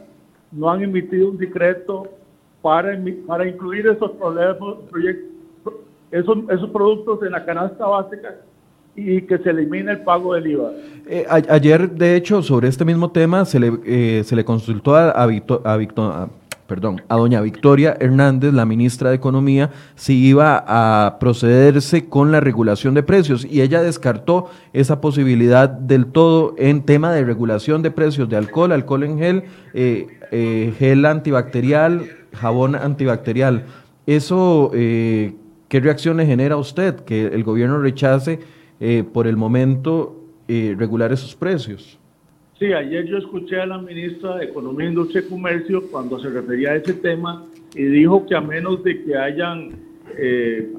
no han emitido un decreto para, para incluir esos, proyectos, esos, esos productos en la canasta básica y que se elimine el pago del IVA. Eh, ayer, de hecho, sobre este mismo tema se le, eh, se le consultó a, a, a, perdón, a doña Victoria Hernández, la ministra de Economía, si iba a procederse con la regulación de precios y ella descartó esa posibilidad del todo en tema de regulación de precios de alcohol, alcohol en gel, eh, gel antibacterial, jabón antibacterial. ¿Eso eh, qué reacciones genera usted que el gobierno rechace eh, por el momento eh, regular esos precios? Sí, ayer yo escuché a la ministra de Economía, Industria y Comercio cuando se refería a ese tema y dijo que a menos de que hayan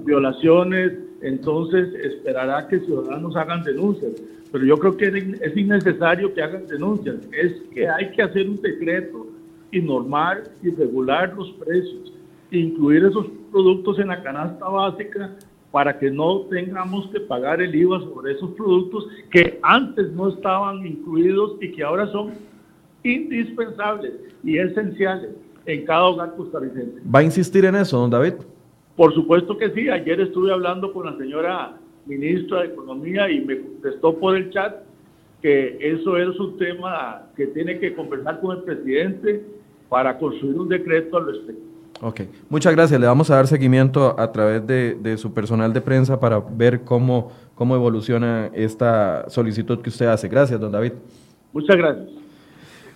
violaciones, entonces esperará que ciudadanos hagan denuncias. Pero yo creo que es innecesario que hagan denuncias, es que hay que hacer un decreto y normar y regular los precios, incluir esos productos en la canasta básica para que no tengamos que pagar el IVA sobre esos productos que antes no estaban incluidos y que ahora son indispensables y esenciales en cada hogar costarricense. ¿Va a insistir en eso, don David? Por supuesto que sí. Ayer estuve hablando con la señora ministra de Economía y me contestó por el chat que eso es un tema que tiene que conversar con el presidente para construir un decreto al respecto. Ok, muchas gracias. Le vamos a dar seguimiento a través de, su personal de prensa para ver cómo, cómo evoluciona esta solicitud que usted hace. Gracias, don David. Muchas gracias.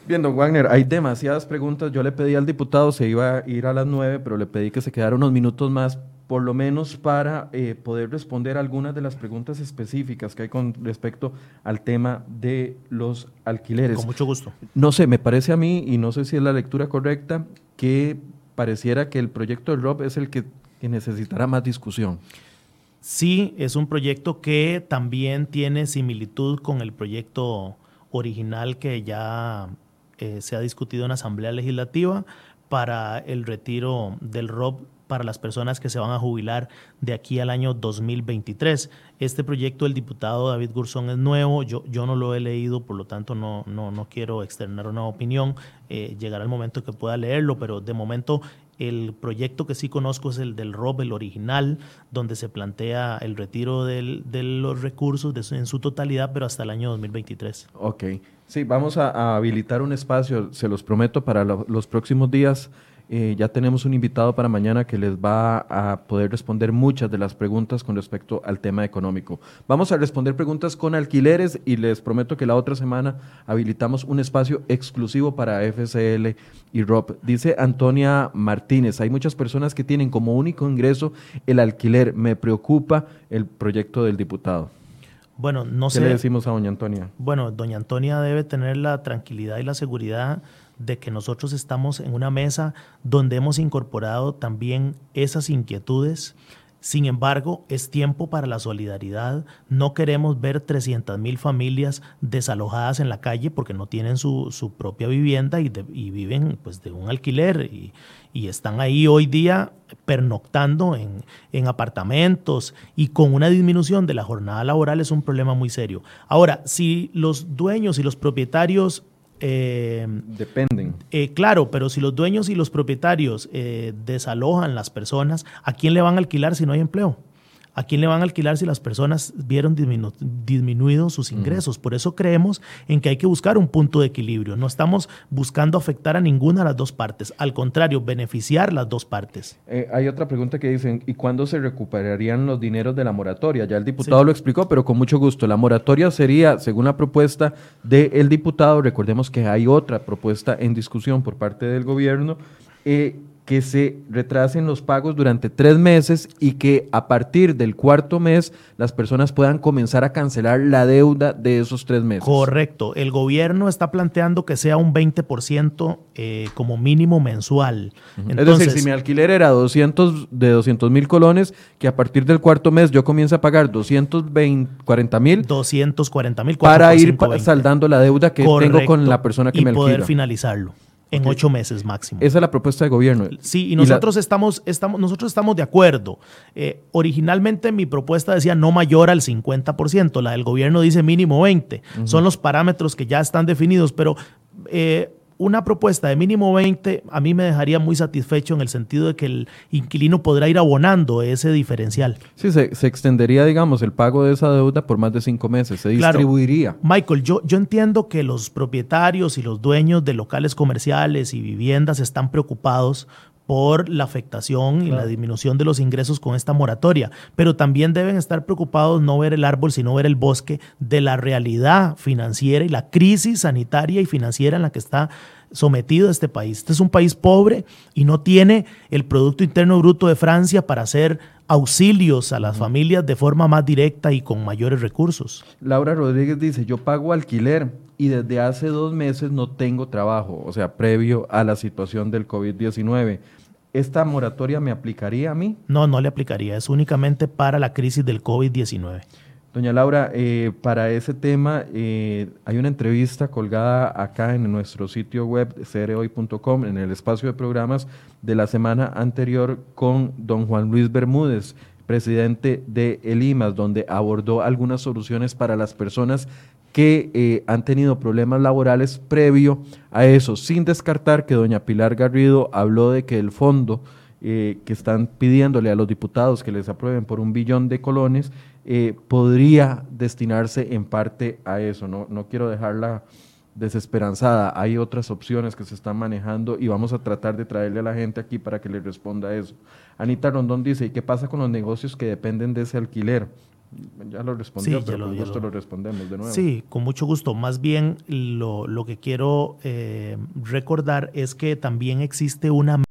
Bien, don Wagner, hay demasiadas preguntas. Yo le pedí al diputado, se iba a ir a las nueve, pero le pedí que se quedara unos minutos más por lo menos para eh, poder responder algunas de las preguntas específicas que hay con respecto al tema de los alquileres. Con mucho gusto. No sé, me parece a mí, y no sé si es la lectura correcta, que pareciera que el proyecto del ROB es el que, necesitará más discusión. Sí, es un proyecto que también tiene similitud con el proyecto original que ya eh, se ha discutido en Asamblea Legislativa para el retiro del ROB para las personas que se van a jubilar de aquí al año 2023. Este proyecto del diputado David Gurzón es nuevo, yo, yo no lo he leído, por lo tanto no, no, no quiero externar una opinión, eh, llegará el momento que pueda leerlo, pero de momento El proyecto que sí conozco es el del ROB, el original, donde se plantea el retiro del, de los recursos en su totalidad, pero hasta el año 2023. Ok. Sí, vamos a, habilitar un espacio, se los prometo, para lo, los próximos días eh, ya tenemos un invitado para mañana que les va a poder responder muchas de las preguntas con respecto al tema económico. Vamos a responder preguntas con alquileres y les prometo que la otra semana habilitamos un espacio exclusivo para FCL y ROP. Dice Antonia Martínez, hay muchas personas que tienen como único ingreso el alquiler. Me preocupa el proyecto del diputado. Bueno, no sé. ¿Qué le decimos a doña Antonia? Bueno, doña Antonia debe tener la tranquilidad y la seguridad de que nosotros estamos en una mesa donde hemos incorporado también esas inquietudes. Sin embargo, es tiempo para la solidaridad. No queremos ver 300 mil familias desalojadas en la calle porque no tienen su, propia vivienda y, viven pues, de un alquiler y, están ahí hoy día pernoctando en, en, apartamentos y con una disminución de la jornada laboral es un problema muy serio. Ahora, si los dueños y los propietarios eh, Dependen. Eh, claro, pero si los dueños y los propietarios eh, desalojan las personas, ¿a quién le van a alquilar si no hay empleo? ¿A quién le van a alquilar si las personas vieron disminuidos sus ingresos? Por eso creemos en que hay que buscar un punto de equilibrio. No estamos buscando afectar a ninguna de las dos partes. Al contrario, beneficiar las dos partes. Eh, hay otra pregunta que dicen, ¿y cuándo se recuperarían los dineros de la moratoria? Ya el diputado lo explicó, pero con mucho gusto. La moratoria sería, según la propuesta del diputado, recordemos que hay otra propuesta en discusión por parte del gobierno, eh, que se retrasen los pagos durante tres meses y que a partir del cuarto mes las personas puedan comenzar a cancelar la deuda de esos tres meses. Correcto. El gobierno está planteando que sea un 20% eh, como mínimo mensual. es decir, si mi alquiler era 200 de 200 mil colones, que a partir del cuarto mes yo comience a pagar 240 mil. 240 mil. Para ir saldando la deuda que tengo con la persona que me alquila. Y poder finalizarlo en ocho meses máximo. Esa es la propuesta de gobierno. Sí, y nosotros, estamos, estamos, nosotros estamos de acuerdo. Eh, originalmente mi propuesta decía no mayor al 50%, la del gobierno dice mínimo 20%. Son los parámetros que ya están definidos, pero eh, una propuesta de mínimo 20 a mí me dejaría muy satisfecho en el sentido de que el inquilino podrá ir abonando ese diferencial. Sí, se, extendería, digamos, el pago de esa deuda por más de cinco meses, se distribuiría. Michael, yo, yo entiendo que los propietarios y los dueños de locales comerciales y viviendas están preocupados por la afectación y la disminución de los ingresos con esta moratoria, pero también deben estar preocupados no ver el árbol, sino ver el bosque de la realidad financiera y la crisis sanitaria y financiera en la que está sometido este país. Este es un país pobre y no tiene el Producto Interno Bruto de Francia para hacer auxilios a las familias de forma más directa y con mayores recursos. Laura Rodríguez dice, yo pago alquiler y desde hace dos meses no tengo trabajo, o sea, previo a la situación del COVID-19. ¿Esta moratoria me aplicaría a mí? No, no le aplicaría, es únicamente para la crisis del COVID-19. Doña Laura, eh, para ese tema eh, hay una entrevista colgada acá en nuestro sitio web cereoy.com en el espacio de programas de la semana anterior con don Juan Luis Bermúdez, presidente de El IMAS, donde abordó algunas soluciones para las personas que eh, han tenido problemas laborales previo a eso, sin descartar que doña Pilar Garrido habló de que el fondo eh, que están pidiéndole a los diputados que les aprueben por un billón de colones eh, podría destinarse en parte a eso. No, no quiero dejarla desesperanzada. Hay otras opciones que se están manejando y vamos a tratar de traerle a la gente aquí para que le responda a eso. Anita Rondón dice, ¿y qué pasa con los negocios que dependen de ese alquiler? Ya lo respondió, pero con gusto lo, respondemos de nuevo. Sí, con mucho gusto. Más bien lo, lo que quiero eh, recordar es que también existe una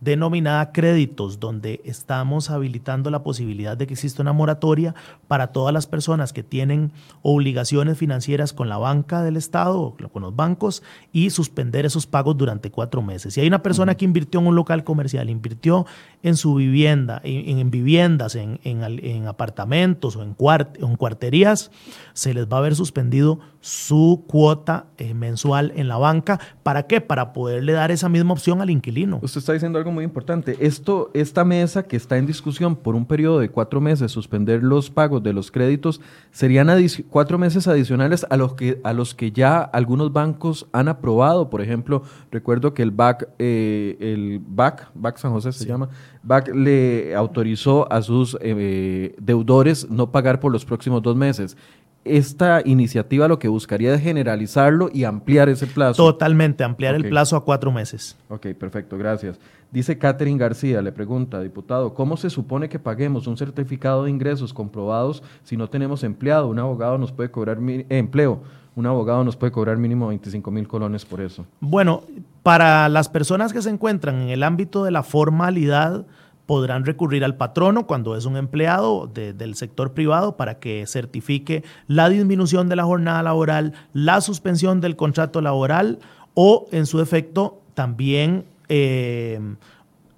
denominada créditos, donde estamos habilitando la posibilidad de que exista una moratoria para todas las personas que tienen obligaciones financieras con la banca del Estado con los bancos y suspender esos pagos durante cuatro meses. Si hay una persona que invirtió en un local comercial, invirtió en su vivienda, en, viviendas, en, apartamentos o en, en cuarterías, se les va a haber suspendido su cuota eh, mensual en la banca. ¿Para qué? Para poderle dar esa misma opción al inquilino. Usted está diciendo algo muy importante. Esto, esta mesa que está en discusión por un periodo de cuatro meses, suspender los pagos de los créditos, serían cuatro meses adicionales a los, que, a los que ya algunos bancos han aprobado. Por ejemplo, recuerdo que el BAC, eh, el BAC, BAC San José se llama, BAC le autorizó a sus eh, deudores no pagar por los próximos dos meses esta iniciativa lo que buscaría es generalizarlo y ampliar ese plazo. Totalmente, ampliar el plazo a cuatro meses. Ok, perfecto, gracias. Dice Catherine García, le pregunta, diputado, ¿cómo se supone que paguemos un certificado de ingresos comprobados si no tenemos empleado? Un abogado nos puede cobrar eh, empleo, un abogado nos puede cobrar mínimo 25 mil colones por eso. Bueno, para las personas que se encuentran en el ámbito de la formalidad, podrán recurrir al patrono cuando es un empleado del sector privado para que certifique la disminución de la jornada laboral, la suspensión del contrato laboral o, en su efecto, también... Eh,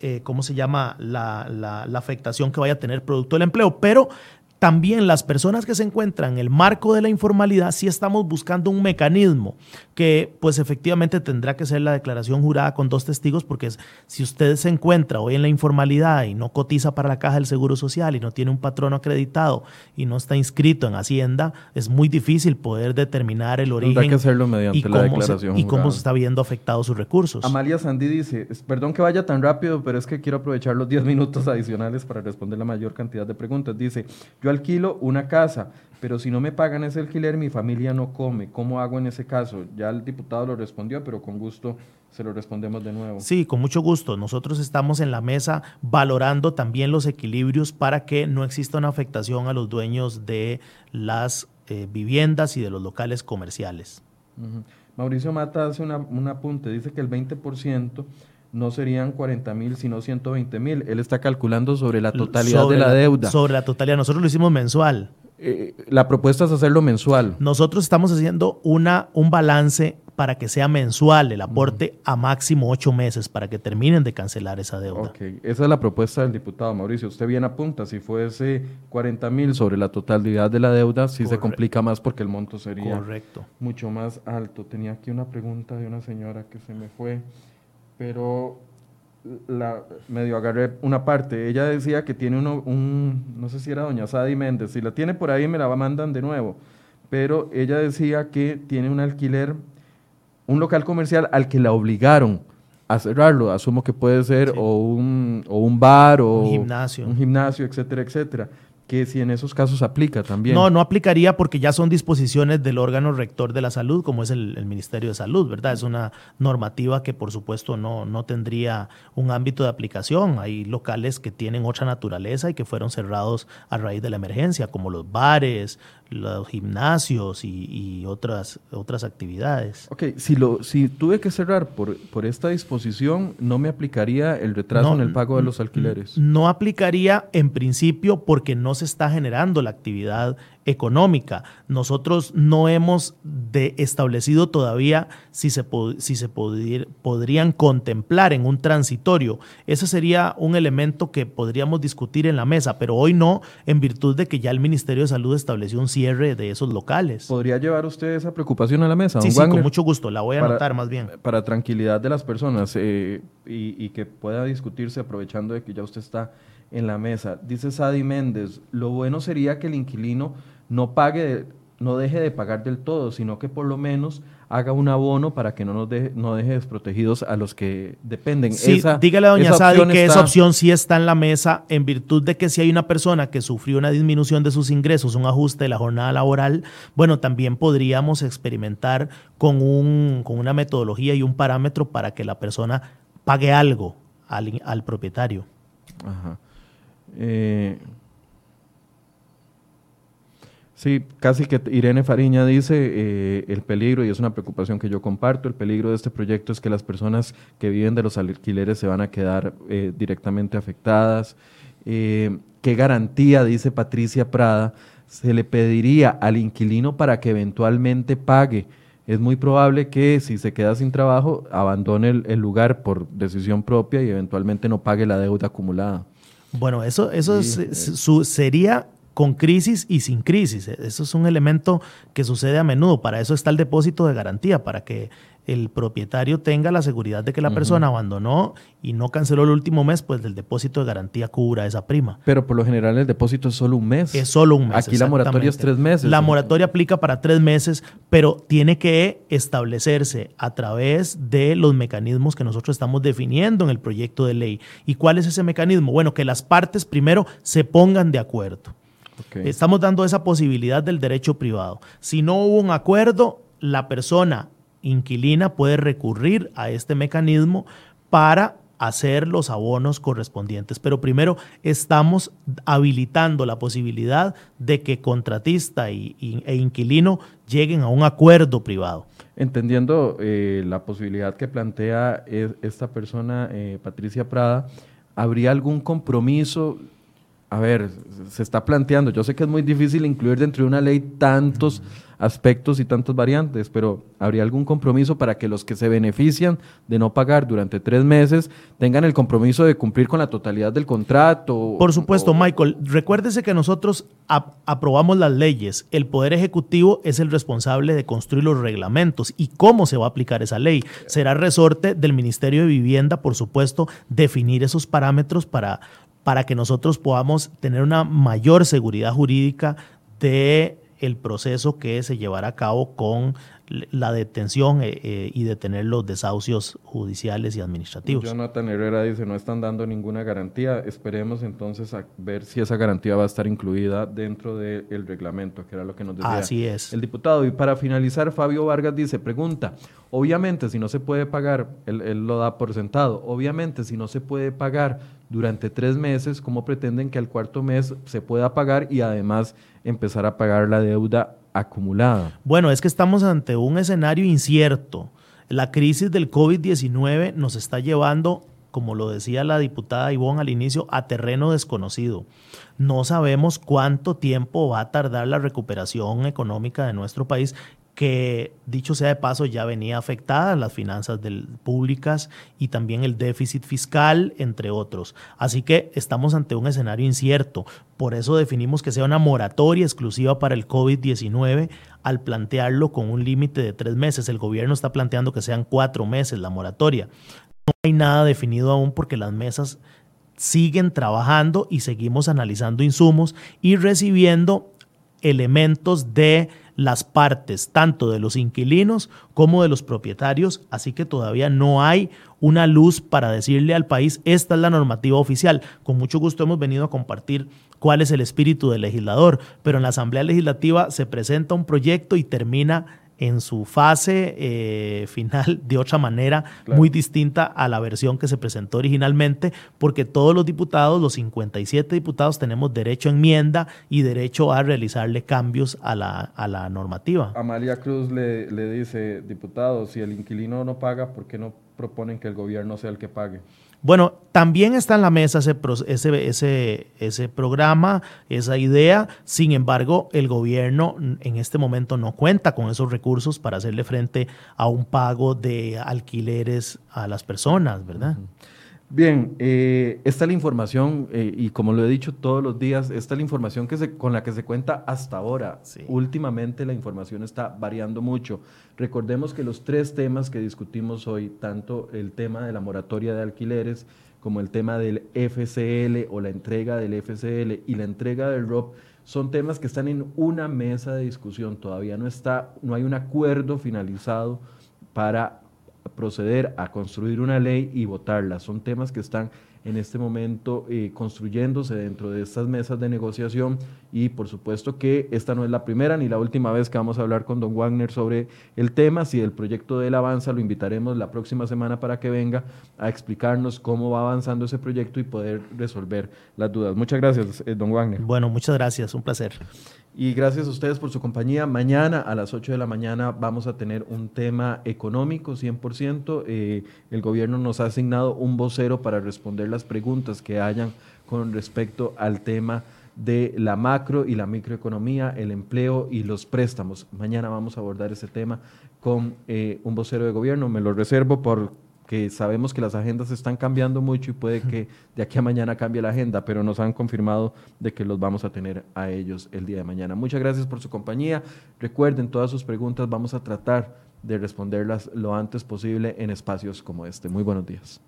eh, ¿cómo se llama? La, la, afectación que vaya a tener producto del empleo. Pero también las personas que se encuentran en el marco de la informalidad, sí estamos buscando un mecanismo que pues efectivamente tendrá que ser la declaración jurada con dos testigos, porque si usted se encuentra hoy en la informalidad y no cotiza para la caja del Seguro Social y no tiene un patrono acreditado y no está inscrito en Hacienda, es muy difícil poder determinar el origen que hacerlo mediante y, cómo se, y cómo se está viendo afectados sus recursos. Amalia Sandy dice, perdón que vaya tan rápido, pero es que quiero aprovechar los 10 minutos adicionales para responder la mayor cantidad de preguntas. Dice, yo alquilo una casa, pero si no me pagan ese alquiler, mi familia no come. ¿Cómo hago en ese caso? Ya el diputado lo respondió, pero con gusto se lo respondemos de nuevo. Sí, con mucho gusto. Nosotros estamos en la mesa valorando también los equilibrios para que no exista una afectación a los dueños de las eh, viviendas y de los locales comerciales. Mauricio Mata hace un apunte, dice que el 20% no serían 40 mil, sino 120 mil. Él está calculando sobre la totalidad de la, deuda. Sobre la totalidad. Nosotros lo hicimos mensual. Eh, la propuesta es hacerlo mensual. Nosotros estamos haciendo una, un balance para que sea mensual el aporte a máximo ocho meses para que terminen de cancelar esa deuda. Ok, esa es la propuesta del diputado Mauricio. Usted bien apunta, si fuese 40 mil sobre la totalidad de la deuda, sí se complica más porque el monto sería Correcto. mucho más alto. Tenía aquí una pregunta de una señora que se me fue pero la, medio agarré una parte. Ella decía que tiene uno, un, no sé si era doña Sadi Méndez, si la tiene por ahí me la mandan de nuevo, pero ella decía que tiene un alquiler, un local comercial al que la obligaron a cerrarlo, asumo que puede ser o, un, o un bar o un gimnasio, un gimnasio, etcétera, etcétera que si en esos casos aplica también. No, no aplicaría porque ya son disposiciones del órgano rector de la salud, como es el, Ministerio de Salud, ¿verdad? Es una normativa que por supuesto no, no tendría un ámbito de aplicación. Hay locales que tienen otra naturaleza y que fueron cerrados a raíz de la emergencia, como los bares, los gimnasios y, otras, otras actividades. Ok, si, lo, si tuve que cerrar por, por esta disposición, ¿no me aplicaría el retraso en el pago de los alquileres? No aplicaría en principio porque no se está generando la actividad económica. Nosotros no hemos de establecido todavía si se, si se podrían contemplar en un transitorio. Ese sería un elemento que podríamos discutir en la mesa, pero hoy no, en virtud de que ya el Ministerio de Salud estableció un cierre de esos locales. ¿Podría llevar usted esa preocupación a la mesa? Sí, sí, con mucho gusto, la voy a anotar más bien. Para tranquilidad de las personas eh, y, y que pueda discutirse aprovechando de que ya usted está en la mesa. Dice Sadi Méndez, lo bueno sería que el inquilino no pague, no deje de pagar del todo, sino que por lo menos haga un abono para que no nos deje, no deje desprotegidos a los que dependen. Sí, dígale a doña Sadi que esa opción sí está en la mesa en virtud de que si hay una persona que sufrió una disminución de sus ingresos, un ajuste de la jornada laboral, bueno, también podríamos experimentar con, un, con una metodología y un parámetro para que la persona pague algo al, al propietario. Ajá. Eh, sí, casi que Irene Fariña dice eh, el peligro, y es una preocupación que yo comparto, el peligro de este proyecto es que las personas que viven de los alquileres se van a quedar eh, directamente afectadas. ¿Qué garantía, dice Patricia Prada, se le pediría al inquilino para que eventualmente pague? es muy probable que si se queda sin trabajo abandone el, lugar por decisión propia y eventualmente no pague la deuda acumulada. Bueno, eso, eso sería con crisis y sin crisis. Eso es un elemento que sucede a menudo. Para eso está el depósito de garantía, para que el propietario tenga la seguridad de que la persona abandonó y no canceló el último mes, pues el depósito de garantía cubra esa prima. Pero por lo general el depósito es solo un mes. Es solo un mes. Aquí la moratoria es tres meses. La moratoria aplica para tres meses, pero tiene que establecerse a través de los mecanismos que nosotros estamos definiendo en el proyecto de ley. ¿Y cuál es ese mecanismo? Bueno, que las partes primero se pongan de acuerdo. Estamos dando esa posibilidad del derecho privado. Si no hubo un acuerdo, la persona inquilina puede recurrir a este mecanismo para hacer los abonos correspondientes. Pero primero estamos habilitando la posibilidad de que contratista y, e inquilino lleguen a un acuerdo privado. Entendiendo eh, la posibilidad que plantea e, esta persona, eh, Patricia Prada, ¿habría algún compromiso? A ver, se está planteando, yo sé que es muy difícil incluir dentro de una ley tantos aspectos y tantas variantes, pero ¿habría algún compromiso para que los que se benefician de no pagar durante tres meses tengan el compromiso de cumplir con la totalidad del contrato? Por supuesto, Michael. Recuérdese que nosotros aprobamos las leyes. El Poder Ejecutivo es el responsable de construir los reglamentos y cómo se va a aplicar esa ley. Será resorte del Ministerio de Vivienda, por supuesto, definir esos parámetros para para que nosotros podamos tener una mayor seguridad jurídica de el proceso que se llevará a cabo con la detención eh, eh, y detener los desahucios judiciales y administrativos. Jonathan Herrera dice, no están dando ninguna garantía. Esperemos entonces a ver si esa garantía va a estar incluida dentro del reglamento, que era lo que nos decía Así es. el diputado. Y para finalizar, Fabio Vargas dice, pregunta, obviamente si no se puede pagar, él, él lo da por sentado, obviamente si no se puede pagar durante tres meses, ¿cómo pretenden que al cuarto mes se pueda pagar y además empezar a pagar la deuda acumulada? Bueno, es que estamos ante un escenario incierto. La crisis del COVID-19 nos está llevando, como lo decía la diputada Ivonne al inicio, a terreno desconocido. No sabemos cuánto tiempo va a tardar la recuperación económica de nuestro país que dicho sea de paso ya venía afectada las finanzas públicas y también el déficit fiscal, entre otros. Así que estamos ante un escenario incierto. Por eso definimos que sea una moratoria exclusiva para el COVID-19 al plantearlo con un límite de tres meses. El gobierno está planteando que sean cuatro meses la moratoria. No hay nada definido aún porque las mesas siguen trabajando y seguimos analizando insumos y recibiendo elementos de las partes, tanto de los inquilinos como de los propietarios, así que todavía no hay una luz para decirle al país, esta es la normativa oficial. Con mucho gusto hemos venido a compartir cuál es el espíritu del legislador, pero en la Asamblea Legislativa se presenta un proyecto y termina en su fase eh, final *laughs* de otra manera muy distinta a la versión que se presentó originalmente, porque todos los diputados, los 57 diputados, tenemos derecho a enmienda y derecho a realizarle cambios a la, a la normativa. Amalia Cruz le, le dice, diputado, si el inquilino no paga, ¿por qué no proponen que el gobierno sea el que pague? Bueno, también está en la mesa ese, ese, ese, programa, esa idea. Sin embargo, el gobierno en este momento no cuenta con esos recursos para hacerle frente a un pago de alquileres a las personas, ¿verdad? Bien, eh, esta es la información, eh, y como lo he dicho todos los días, esta es la información que se, con la que se cuenta hasta ahora. Últimamente la información está variando mucho. Recordemos que los tres temas que discutimos hoy, tanto el tema de la moratoria de alquileres, como el tema del FCL o la entrega del FCL y la entrega del ROP, son temas que están en una mesa de discusión. Todavía no está, no hay un acuerdo finalizado para proceder a construir una ley y votarla. Son temas que están en este momento eh, construyéndose dentro de estas mesas de negociación y por supuesto que esta no es la primera ni la última vez que vamos a hablar con don Wagner sobre el tema. Si el proyecto de él avanza, lo invitaremos la próxima semana para que venga a explicarnos cómo va avanzando ese proyecto y poder resolver las dudas. Muchas gracias, eh, don Wagner. Bueno, muchas gracias, un placer. Y gracias a ustedes por su compañía. Mañana a las 8 de la mañana vamos a tener un tema económico 100%. Eh, el gobierno nos ha asignado un vocero para responder las preguntas que hayan con respecto al tema de la macro y la microeconomía, el empleo y los préstamos. Mañana vamos a abordar ese tema con eh, un vocero de gobierno. Me lo reservo por que sabemos que las agendas están cambiando mucho y puede que de aquí a mañana cambie la agenda, pero nos han confirmado de que los vamos a tener a ellos el día de mañana. Muchas gracias por su compañía. Recuerden, todas sus preguntas vamos a tratar de responderlas lo antes posible en espacios como este. Muy buenos días.